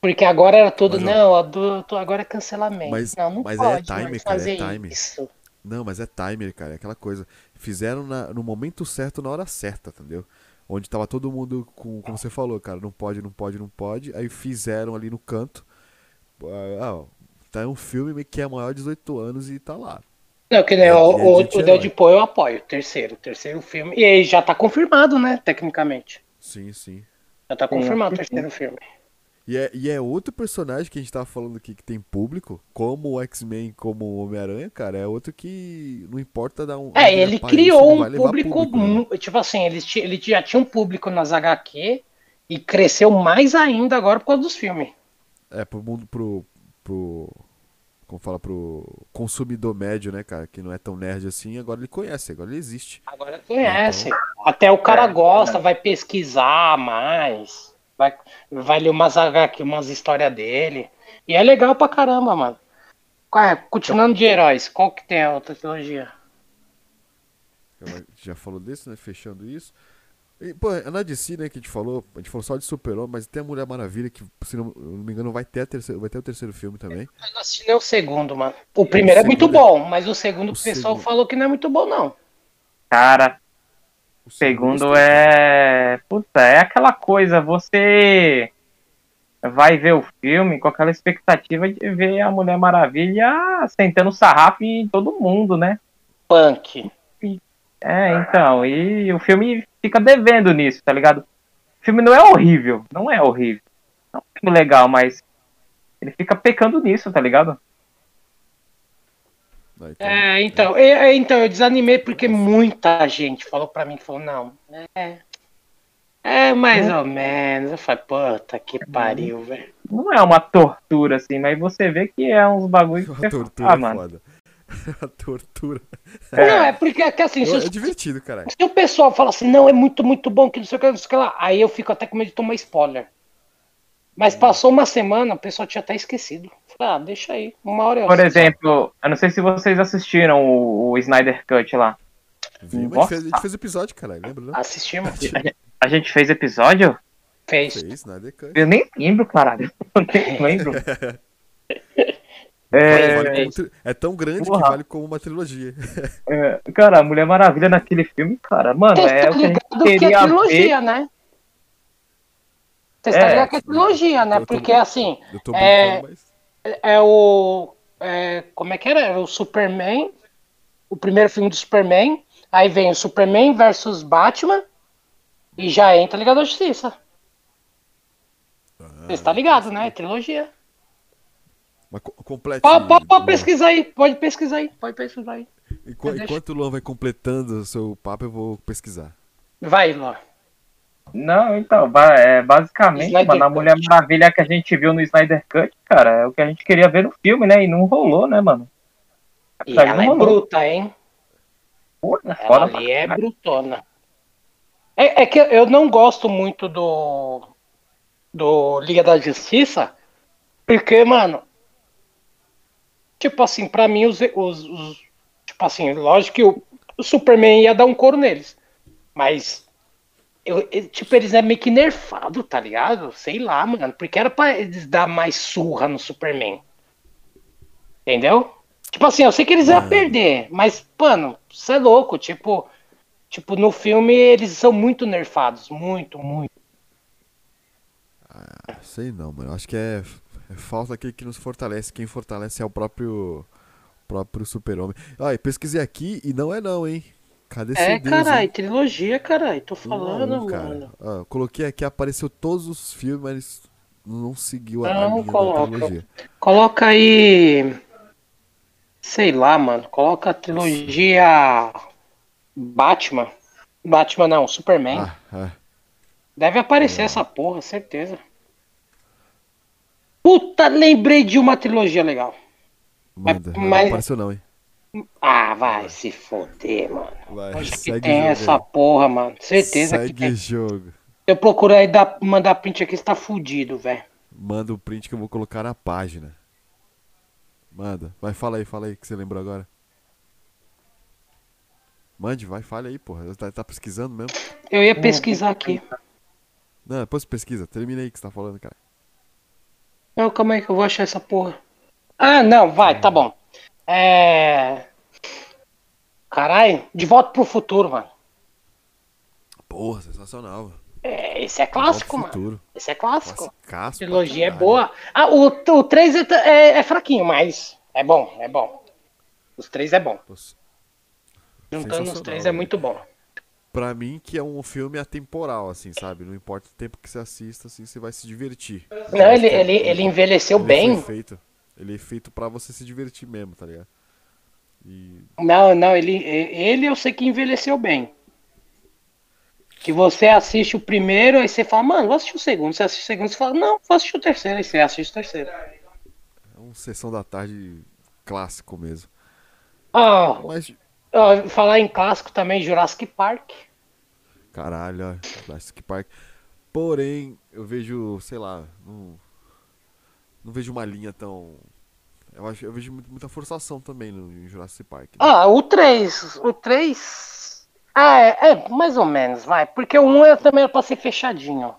Porque agora era tudo, Mas, não, adulto, agora é cancelamento. Mas- não, não mas é pode time, mais cara, é fazer time. isso. Não, mas é timer, cara. É aquela coisa. Fizeram na- no momento certo, na hora certa, entendeu? Onde tava todo mundo com, como você falou, cara, não pode, não pode, não pode. Aí fizeram ali no canto. Ah, ó, tá um filme que é maior de 18 anos e tá lá. Não, que nem É o, o, de o. Deadpool eu apoio, o terceiro, o terceiro filme. E aí já tá confirmado, né, tecnicamente. Sim, sim. Já tá confirmado o terceiro filme. E é, e é outro personagem que a gente tava falando aqui que tem público, como o X-Men, como o Homem-Aranha, cara, é outro que não importa dar um. É, ele criou um levar público, né? tipo assim, ele, ele já tinha um público nas HQ e cresceu mais ainda agora por causa dos filmes. É, pro mundo, pro. Pro como fala, pro consumidor médio, né, cara, que não é tão nerd assim, agora ele conhece, agora ele existe. Agora conhece. Então, Até o cara É, gosta, vai pesquisar mais, vai, vai ler umas HQ, umas histórias dele. E é legal pra caramba, mano. Ué, continuando de heróis, qual que tem a outra trilogia? Ela já falou desse, né? Fechando isso. E, pô, é na DC, né, que a gente falou, a gente falou só de Super-Homem, mas tem a Mulher Maravilha, que, se não, eu não me engano, vai ter, a terceira, vai ter o terceiro filme também. Eu não assisti nem o segundo, mano. O primeiro é muito segundo é- bom, mas o segundo o o pessoal segundo- falou que não é muito bom, não. Cara, O o segundo gostei. é. Puta, é aquela coisa, você vai ver o filme com aquela expectativa de ver a Mulher Maravilha sentando sarrafo em todo mundo, né? Punk. É, então, e o filme fica devendo nisso, tá ligado? O filme não é horrível, não é horrível. Não é um filme legal, mas Ele fica pecando nisso, tá ligado? Ah, então, É, então, é, é, então, eu desanimei porque muita gente falou pra mim, falou, não, é. É mais ou menos. Eu falei, puta que pariu, velho. Não é uma tortura, assim, mas você vê que é uns bagulho que a você <laughs> tortura fala, ah, é mano. foda. <laughs> a tortura. Não, é porque é que assim, se, É os- divertido, caralho. se o pessoal fala assim, não, é muito, muito bom, que não sei o que, não sei o que lá, aí eu fico até com medo de tomar spoiler. Mas passou uma semana, o pessoal tinha até esquecido. Falei, ah, deixa aí, uma hora eu Por assisto. exemplo, eu não sei se vocês assistiram o, o Snyder Cut lá. Vimos, a, gente fez, a gente fez episódio, caralho, lembra, não? Assistimos. <laughs> A gente fez episódio? Fez. Fez, nada Cut. Eu nem lembro, caralho. <laughs> Eu nem lembro. Vale É, tri- é tão grande que Porra. vale como uma trilogia. <laughs> é, cara, a Mulher Maravilha naquele filme, cara, mano, Você é tá o que a gente ligado que é queria ver. trilogia, né? Você É, está ligado que é trilogia, né? Porque assim, Eu tô É- mas. é o. é, como é que era? Era o Superman, o primeiro filme do Superman, aí vem o Superman versus Batman, e já entra Liga da Justiça. Você está ligado, né? É trilogia. Mas co- complete. Pode, pode, pode Luan. pesquisar aí, pode pesquisar aí, pode pesquisar aí. Enqu- Deixa- Enquanto o Luan vai completando o seu papo, eu vou pesquisar. Vai, Ló. Não, então, é, basicamente, Snyder mano, a Cut. Mulher Maravilha que a gente viu no Snyder Cut, cara, é o que a gente queria ver no filme, né? E não rolou, né, mano? E ela é rolou. bruta, hein? Porra, Ela foda pra ali é brutona. É, é que eu não gosto muito do do Liga da Justiça, porque, mano, tipo assim, pra mim os, os- os- tipo assim, lógico que o, o Superman ia dar um couro neles, mas eu, eu- tipo eles é meio que nerfado, tá ligado? Sei lá, mano, porque era pra eles dar mais surra no Superman. Entendeu? Tipo assim, eu sei que eles iam Mano. perder, mas, mano, você é louco, tipo, tipo, no filme eles são muito nerfados, muito, muito. Ah, Sei não, mano. Acho que é falta aquele que nos fortalece. Quem fortalece é o próprio próprio super-homem. Ah, e pesquisei aqui e não é não, hein? Cadê É, hein? trilogia, caralho, tô a falando, um, cara. mano. Ah, coloquei aqui, apareceu todos os filmes, mas não seguiu a, a Não, da coloca. trilogia. Coloca aí. Sei lá, mano. Coloca a trilogia Batman. Batman não, Superman. Ah, ah. Deve aparecer essa porra, certeza. Puta, lembrei de uma trilogia legal. Manda. mas- Não apareceu não, hein? Ah, vai se foder, mano. Vai, Acho que segue tem jogo essa porra, mano. Certeza Segue que tem. jogo. Eu procurar aí dar, mandar print aqui, você tá fudido, velho. Manda o print que eu vou colocar na página. Manda. Vai, fala aí, fala aí que você lembrou agora. Mande, vai, fale aí, porra. Tá, tá pesquisando mesmo? Eu ia pesquisar aqui. Não, depois pesquisa. Termina aí que você tá falando, cara. Não, calma aí que eu vou achar essa porra. Ah, não, vai, tá bom. É. Caralho, de volta pro futuro, mano. Porra, sensacional. É, esse é clássico, mano. Futuro. Esse é clássico. Classicaço pra trilogia é boa. Ah, o, o 3 é, é, é fraquinho, mas é bom, é bom. Os três é bom. Juntando os três é muito bom. Pra mim, que é um filme atemporal, assim, sabe? Não importa o tempo que você assista, assim, você vai se divertir. Não, ele, ele, ele envelheceu Ele bem. foi feito. Ele é feito pra você se divertir mesmo, tá ligado? E Não, não, ele, ele eu sei que envelheceu bem. Que você assiste o primeiro, aí você fala, mano, vou assistir o segundo. Você assiste o segundo, você fala, não, vou assistir o terceiro. Aí você assiste o terceiro. é um sessão da tarde clássico mesmo. Ó, Mas, ó, falar em clássico também, Jurassic Park. caralho, ó, Jurassic Park. Porém, eu vejo, sei lá, não, não vejo uma linha tão. Eu, acho, eu vejo muita forçação também no Jurassic Park. né? Ah, o 3. O 3. Ah, é, é, mais ou menos, vai. Porque o 1 é, também era pra ser fechadinho.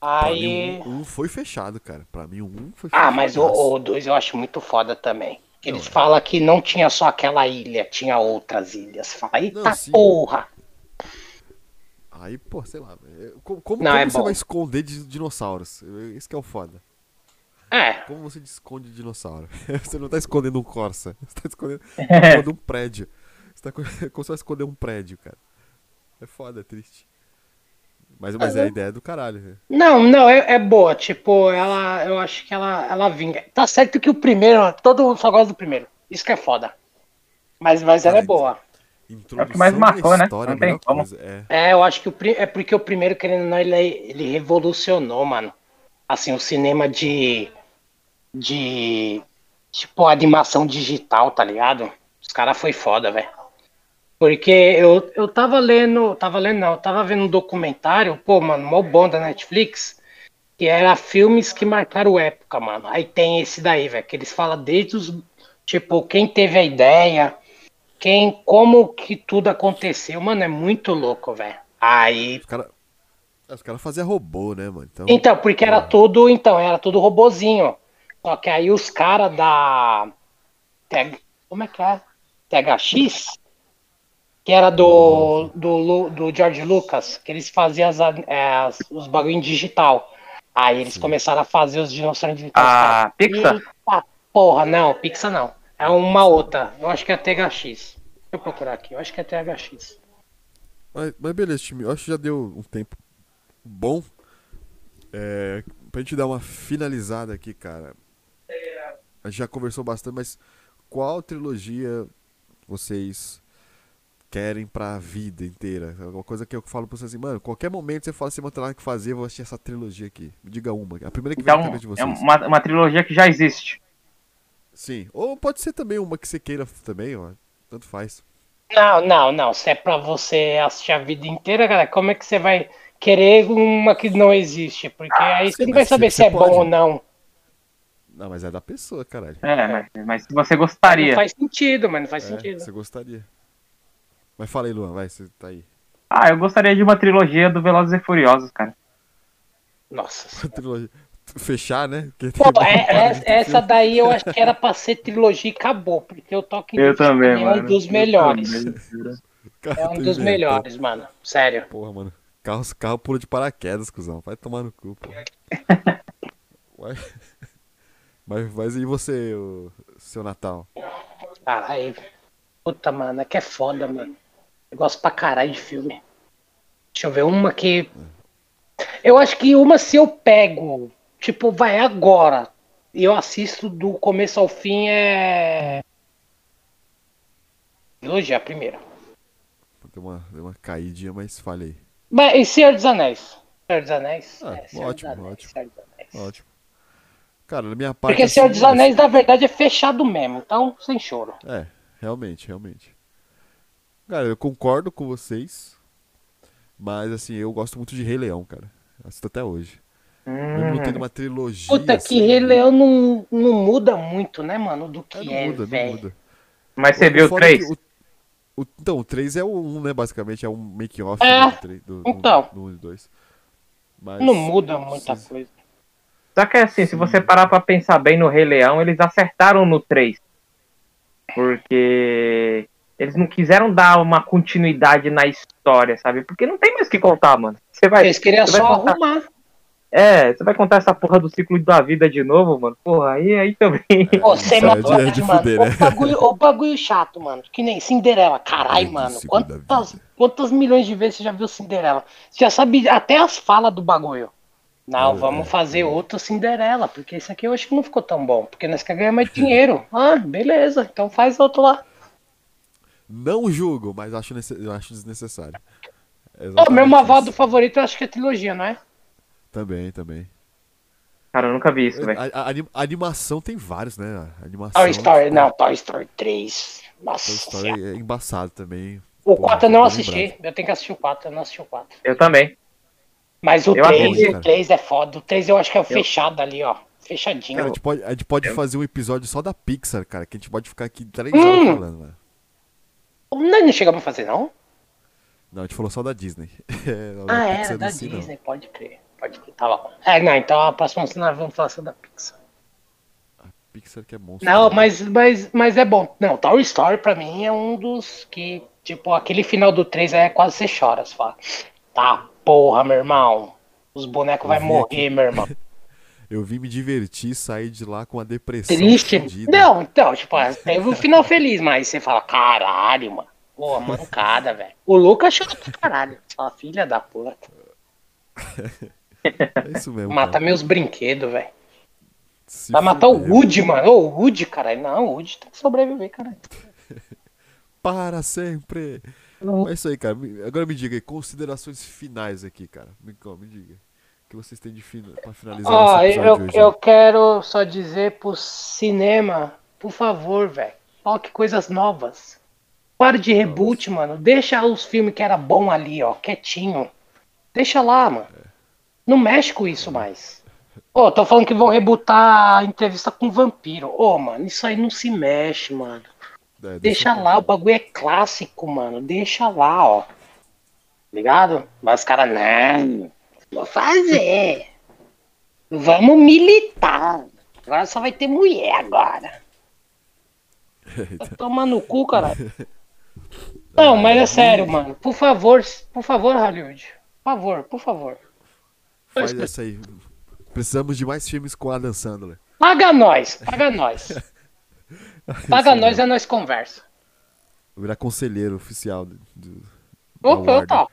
Pra Aí. mim, um, um foi fechado, cara. Pra mim, um foi Ah, mas o, o 2 eu acho muito foda também. Eles Não, falam que não tinha só aquela ilha, tinha outras ilhas. Fala, eita Não, porra! Aí, pô, sei lá. é, Como, como, Não, como é você bom. vai esconder de dinossauros? Isso que é o foda. É, Como você esconde dinossauro? <laughs> Você não tá escondendo um Corsa. <laughs> Você tá escondendo, tá <laughs> escondendo um prédio. Você tá co- como você vai esconder um prédio, cara? É foda, é triste. Mas, mas é a ideia do caralho. né? Não, não, é, é boa. Tipo, ela. Eu acho que ela, ela vinga. Tá certo que o primeiro, todo mundo só gosta do primeiro. Isso que é foda. Mas, mas ela é boa. Introdução que mais marcou, né? história, Não tem como. É. É, eu acho que o, é porque o primeiro, querendo ou não, ele, ele revolucionou, mano. Assim, o cinema de. De. Tipo, animação digital, tá ligado? Os caras foi foda, velho. Porque eu, eu tava lendo. Tava lendo, não, eu tava vendo um documentário, pô, mano, mó bom da Netflix. Que era filmes que marcaram época, mano. Aí tem esse daí, velho, que eles falam desde os. Tipo, quem teve a ideia, quem, como que tudo aconteceu, mano, é muito louco, velho. Aí Os caras os cara faziam robô, né, mano? Então, então, porque era tudo, então, era tudo robozinho. Só que aí os caras da. Como é que é? THX? Que era do, do, do George Lucas, que eles faziam as, é, as- os bagulho em digital. Aí eles começaram a fazer os dinossauros digitais. A Pixar? Eita porra, não, Pixar não. É uma outra. Eu acho que é THX. Deixa eu procurar aqui. Eu acho que é THX. Mas, mas beleza, time. Eu acho que já deu um tempo bom. É, pra gente dar uma finalizada aqui, cara. A gente já conversou bastante, mas qual trilogia vocês querem pra vida inteira? É uma coisa que eu falo pra vocês assim, mano, qualquer momento você fala assim, mano, tem nada que fazer, eu vou assistir essa trilogia aqui. Me diga uma. A primeira que vem na Então, cabeça de é vocês. uma, uma trilogia que já existe. Sim. Ou pode ser também uma que você queira também, ó. Tanto faz. Não, não, não. Se é pra você assistir a vida inteira, cara, como é que você vai querer uma que não existe? Porque aí você não vai saber se é você bom pode. ou não. Não, mas é da pessoa, caralho. É, mas, mas se você Não gostaria. faz sentido, mas não faz É, sentido. você gostaria. Mas fala aí, Luan, vai, você tá aí. Ah, eu gostaria de uma trilogia do Velozes e Furiosos, cara. Nossa. <laughs> Trilogia. Fechar, né? Pô, é- <laughs> é- essa daí eu acho que era pra ser trilogia e acabou, porque o Toque Eu também, é mano. um dos melhores. <laughs> É um dos melhores, mano. Sério. Porra, mano. Carro, carro pula de paraquedas, cuzão. Vai tomar no cu, pô. Ué. Mas, mas e você, o seu Natal? Caralho. Puta, mano, é que é foda, mano. Eu gosto pra caralho de filme. Deixa eu ver uma que. Eu acho que uma se eu pego, tipo, vai agora. E eu assisto do começo ao fim é. Trilogia, a primeira. Deu uma, deu uma caidinha, mas falei. Mas e Senhor dos Anéis? Senhor dos Anéis? Ah, É, Senhor ótimo, dos Anéis, ótimo. Senhor dos Anéis. Ótimo. Cara, na minha parte. Porque Senhor assim, dos Anéis, na verdade, é fechado mesmo. Então, sem choro. É, realmente, realmente. Cara, eu concordo com vocês. Mas assim, eu gosto muito de Rei Leão, cara. Assisto até hoje. Mesmo não tendo uma trilogia. Puta, assim, que Rei Leão não, não muda muito, né, mano? Do É, que não é, muda, não velho. muda. Mas você O viu o foda é que 3? o- o- então, o 3 é o 1, né? Basicamente, é um make-off É, né, do, três- do, do- então. do 1 e 2. Mas, Não muda muita Sim. coisa. Só que assim, se você parar pra pensar bem no Rei Leão, eles acertaram no 3. Porque eles não quiseram dar uma continuidade na história, sabe? Porque não tem mais o que contar, mano. Você vai, Eles queriam você vai só contar- arrumar. É, você vai contar essa porra do ciclo da vida de novo, mano? Porra, aí, aí também. Ô, sem isso é de- de mano. fuder, né? bagulho, ô, bagulho chato, mano. Que nem Cinderela. Caralho, mano. Quantas, quantas milhões de vezes você já viu Cinderela? Você já sabe até as falas do bagulho. Não, É, vamos é, fazer é. outro Cinderela, porque esse aqui eu acho que não ficou tão bom. Porque nós queremos ganhar mais dinheiro. Ah, beleza. Então faz outro lá. Não julgo, mas acho, nesse- eu acho desnecessário. É Ô, meu exatamente malvado isso. favorito eu acho que é trilogia, não é? Também, também. Cara, eu nunca vi isso, velho. A, a- a anim- a animação tem vários, né? A animação. Toy Story, tipo, não, Toy Story 3. Nossa Toy. Story é embaçado também. O Porra, 4 eu não assisti. lembrado. Eu tenho que assistir o 4, eu não assisti o 4. Eu também. Mas o Eu 3, assisti, o cara. 3 é foda. O 3 eu acho que é o fechado ali, ó. Fechadinho. Cara, a gente pode, a gente pode eu- fazer um episódio só da Pixar, cara, que a gente pode ficar aqui três Hum. horas falando, mano. Não, não chegamos a fazer, não? Não, a gente falou só da Disney. <laughs> É, Ah, era em da si, não. Disney, pode crer. Pode crer, tá bom. É, não, então a próxima nós vamos falar só da Pixar. Pixar que é monstro. Não, né? mas, mas, mas é bom. Não, Toy Story pra mim é um dos que, tipo, aquele final do 3 é quase você chora. Você fala, tá, porra, meu irmão. Os bonecos vi morrer, meu irmão. <laughs> Eu vim me divertir sair de lá com a depressão. Triste. Não, então, tipo, teve um final feliz, mas você fala, caralho, mano. Porra, mancada, velho. O Lucas chorou pra caralho. Sua filha da puta. <laughs> É isso mesmo. Mata cara. meus brinquedos, velho. Vai matar o. Woody, mano. Ô, o Woody, caralho. Não, o Woody tem que sobreviver, caralho. <laughs> Para sempre. É isso aí, cara. Agora me diga aí, considerações finais aqui, cara. Me, me diga. Que vocês têm de fina, pra finalizar episódio eu, eu quero só dizer pro cinema, por favor, velho. Coloque coisas novas. Para de reboot, mano. Deixa os filmes que era bom ali, ó, quietinho. Deixa lá, mano. Não mexe com isso mais. Ô, tô falando que vão rebootar a entrevista com o vampiro. Ô, mano, isso aí não se mexe, mano. É, Deixa lá, o bagulho é clássico, mano. Deixa lá, ó. Ligado? Mas os caras, não. Vou fazer. Vamos militar. Agora só vai ter mulher agora. <laughs> Vai tomar no cu, caralho. <laughs> Não, mas é sério, mano. Por favor, por favor, Hollywood. Por favor, por favor. Faz essa aí. Precisamos de mais filmes com Adam Sandler. Paga nós, paga nós. <laughs> Paga Isso nós é nós conversa. Vou virar conselheiro oficial do, do- Opa, Warner. opa.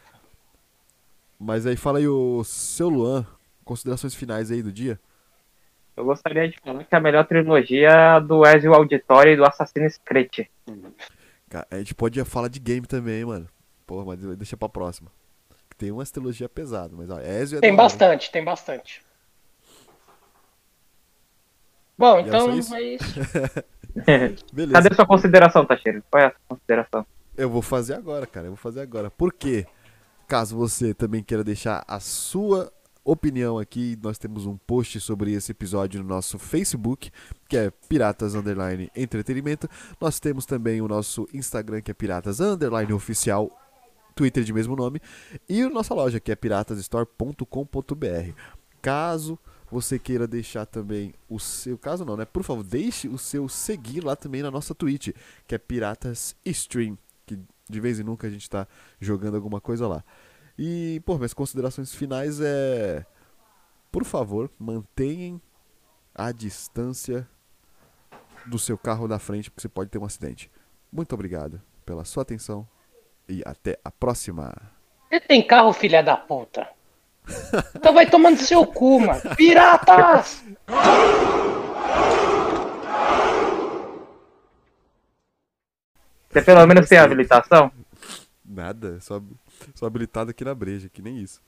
Mas aí fala aí o seu Luan, considerações finais aí do dia. Eu gostaria de falar que a melhor trilogia é do Ezio Auditore e do Assassin's Creed. Cara, a gente pode falar de game também, mano. Porra, mas deixa pra próxima. Tem umas trilogia pesada, mas ó, Ezio é Tem bastante, tem bastante. Bom, era então só isso? é isso. <laughs> Beleza. Cadê sua consideração, Tachiro? Qual é a sua consideração? Eu vou fazer agora, cara. Eu vou fazer agora. Por quê? Caso você também queira deixar a sua opinião aqui, nós temos um post sobre esse episódio no nosso Facebook, que é Piratas Underline Entretenimento. Nós temos também o nosso Instagram, que é Piratas Underline Oficial, Twitter de mesmo nome, e a nossa loja, que é piratasstore.com.br. Caso você queira deixar também o seu. Caso não, né? Por favor, deixe o seu seguir lá também na nossa Twitch, que é Piratas Stream. Que de vez em nunca a gente tá jogando alguma coisa lá. E, pô, minhas considerações finais é. Por favor, mantenham a distância do seu carro da frente, porque você pode ter um acidente. Muito obrigado pela sua atenção e até a próxima. Você tem carro, filha da puta? Então vai tomando seu cu, mano. Piratas! <laughs> Você pelo menos tem habilitação? Nada, só, só habilitado aqui na breja, que nem isso.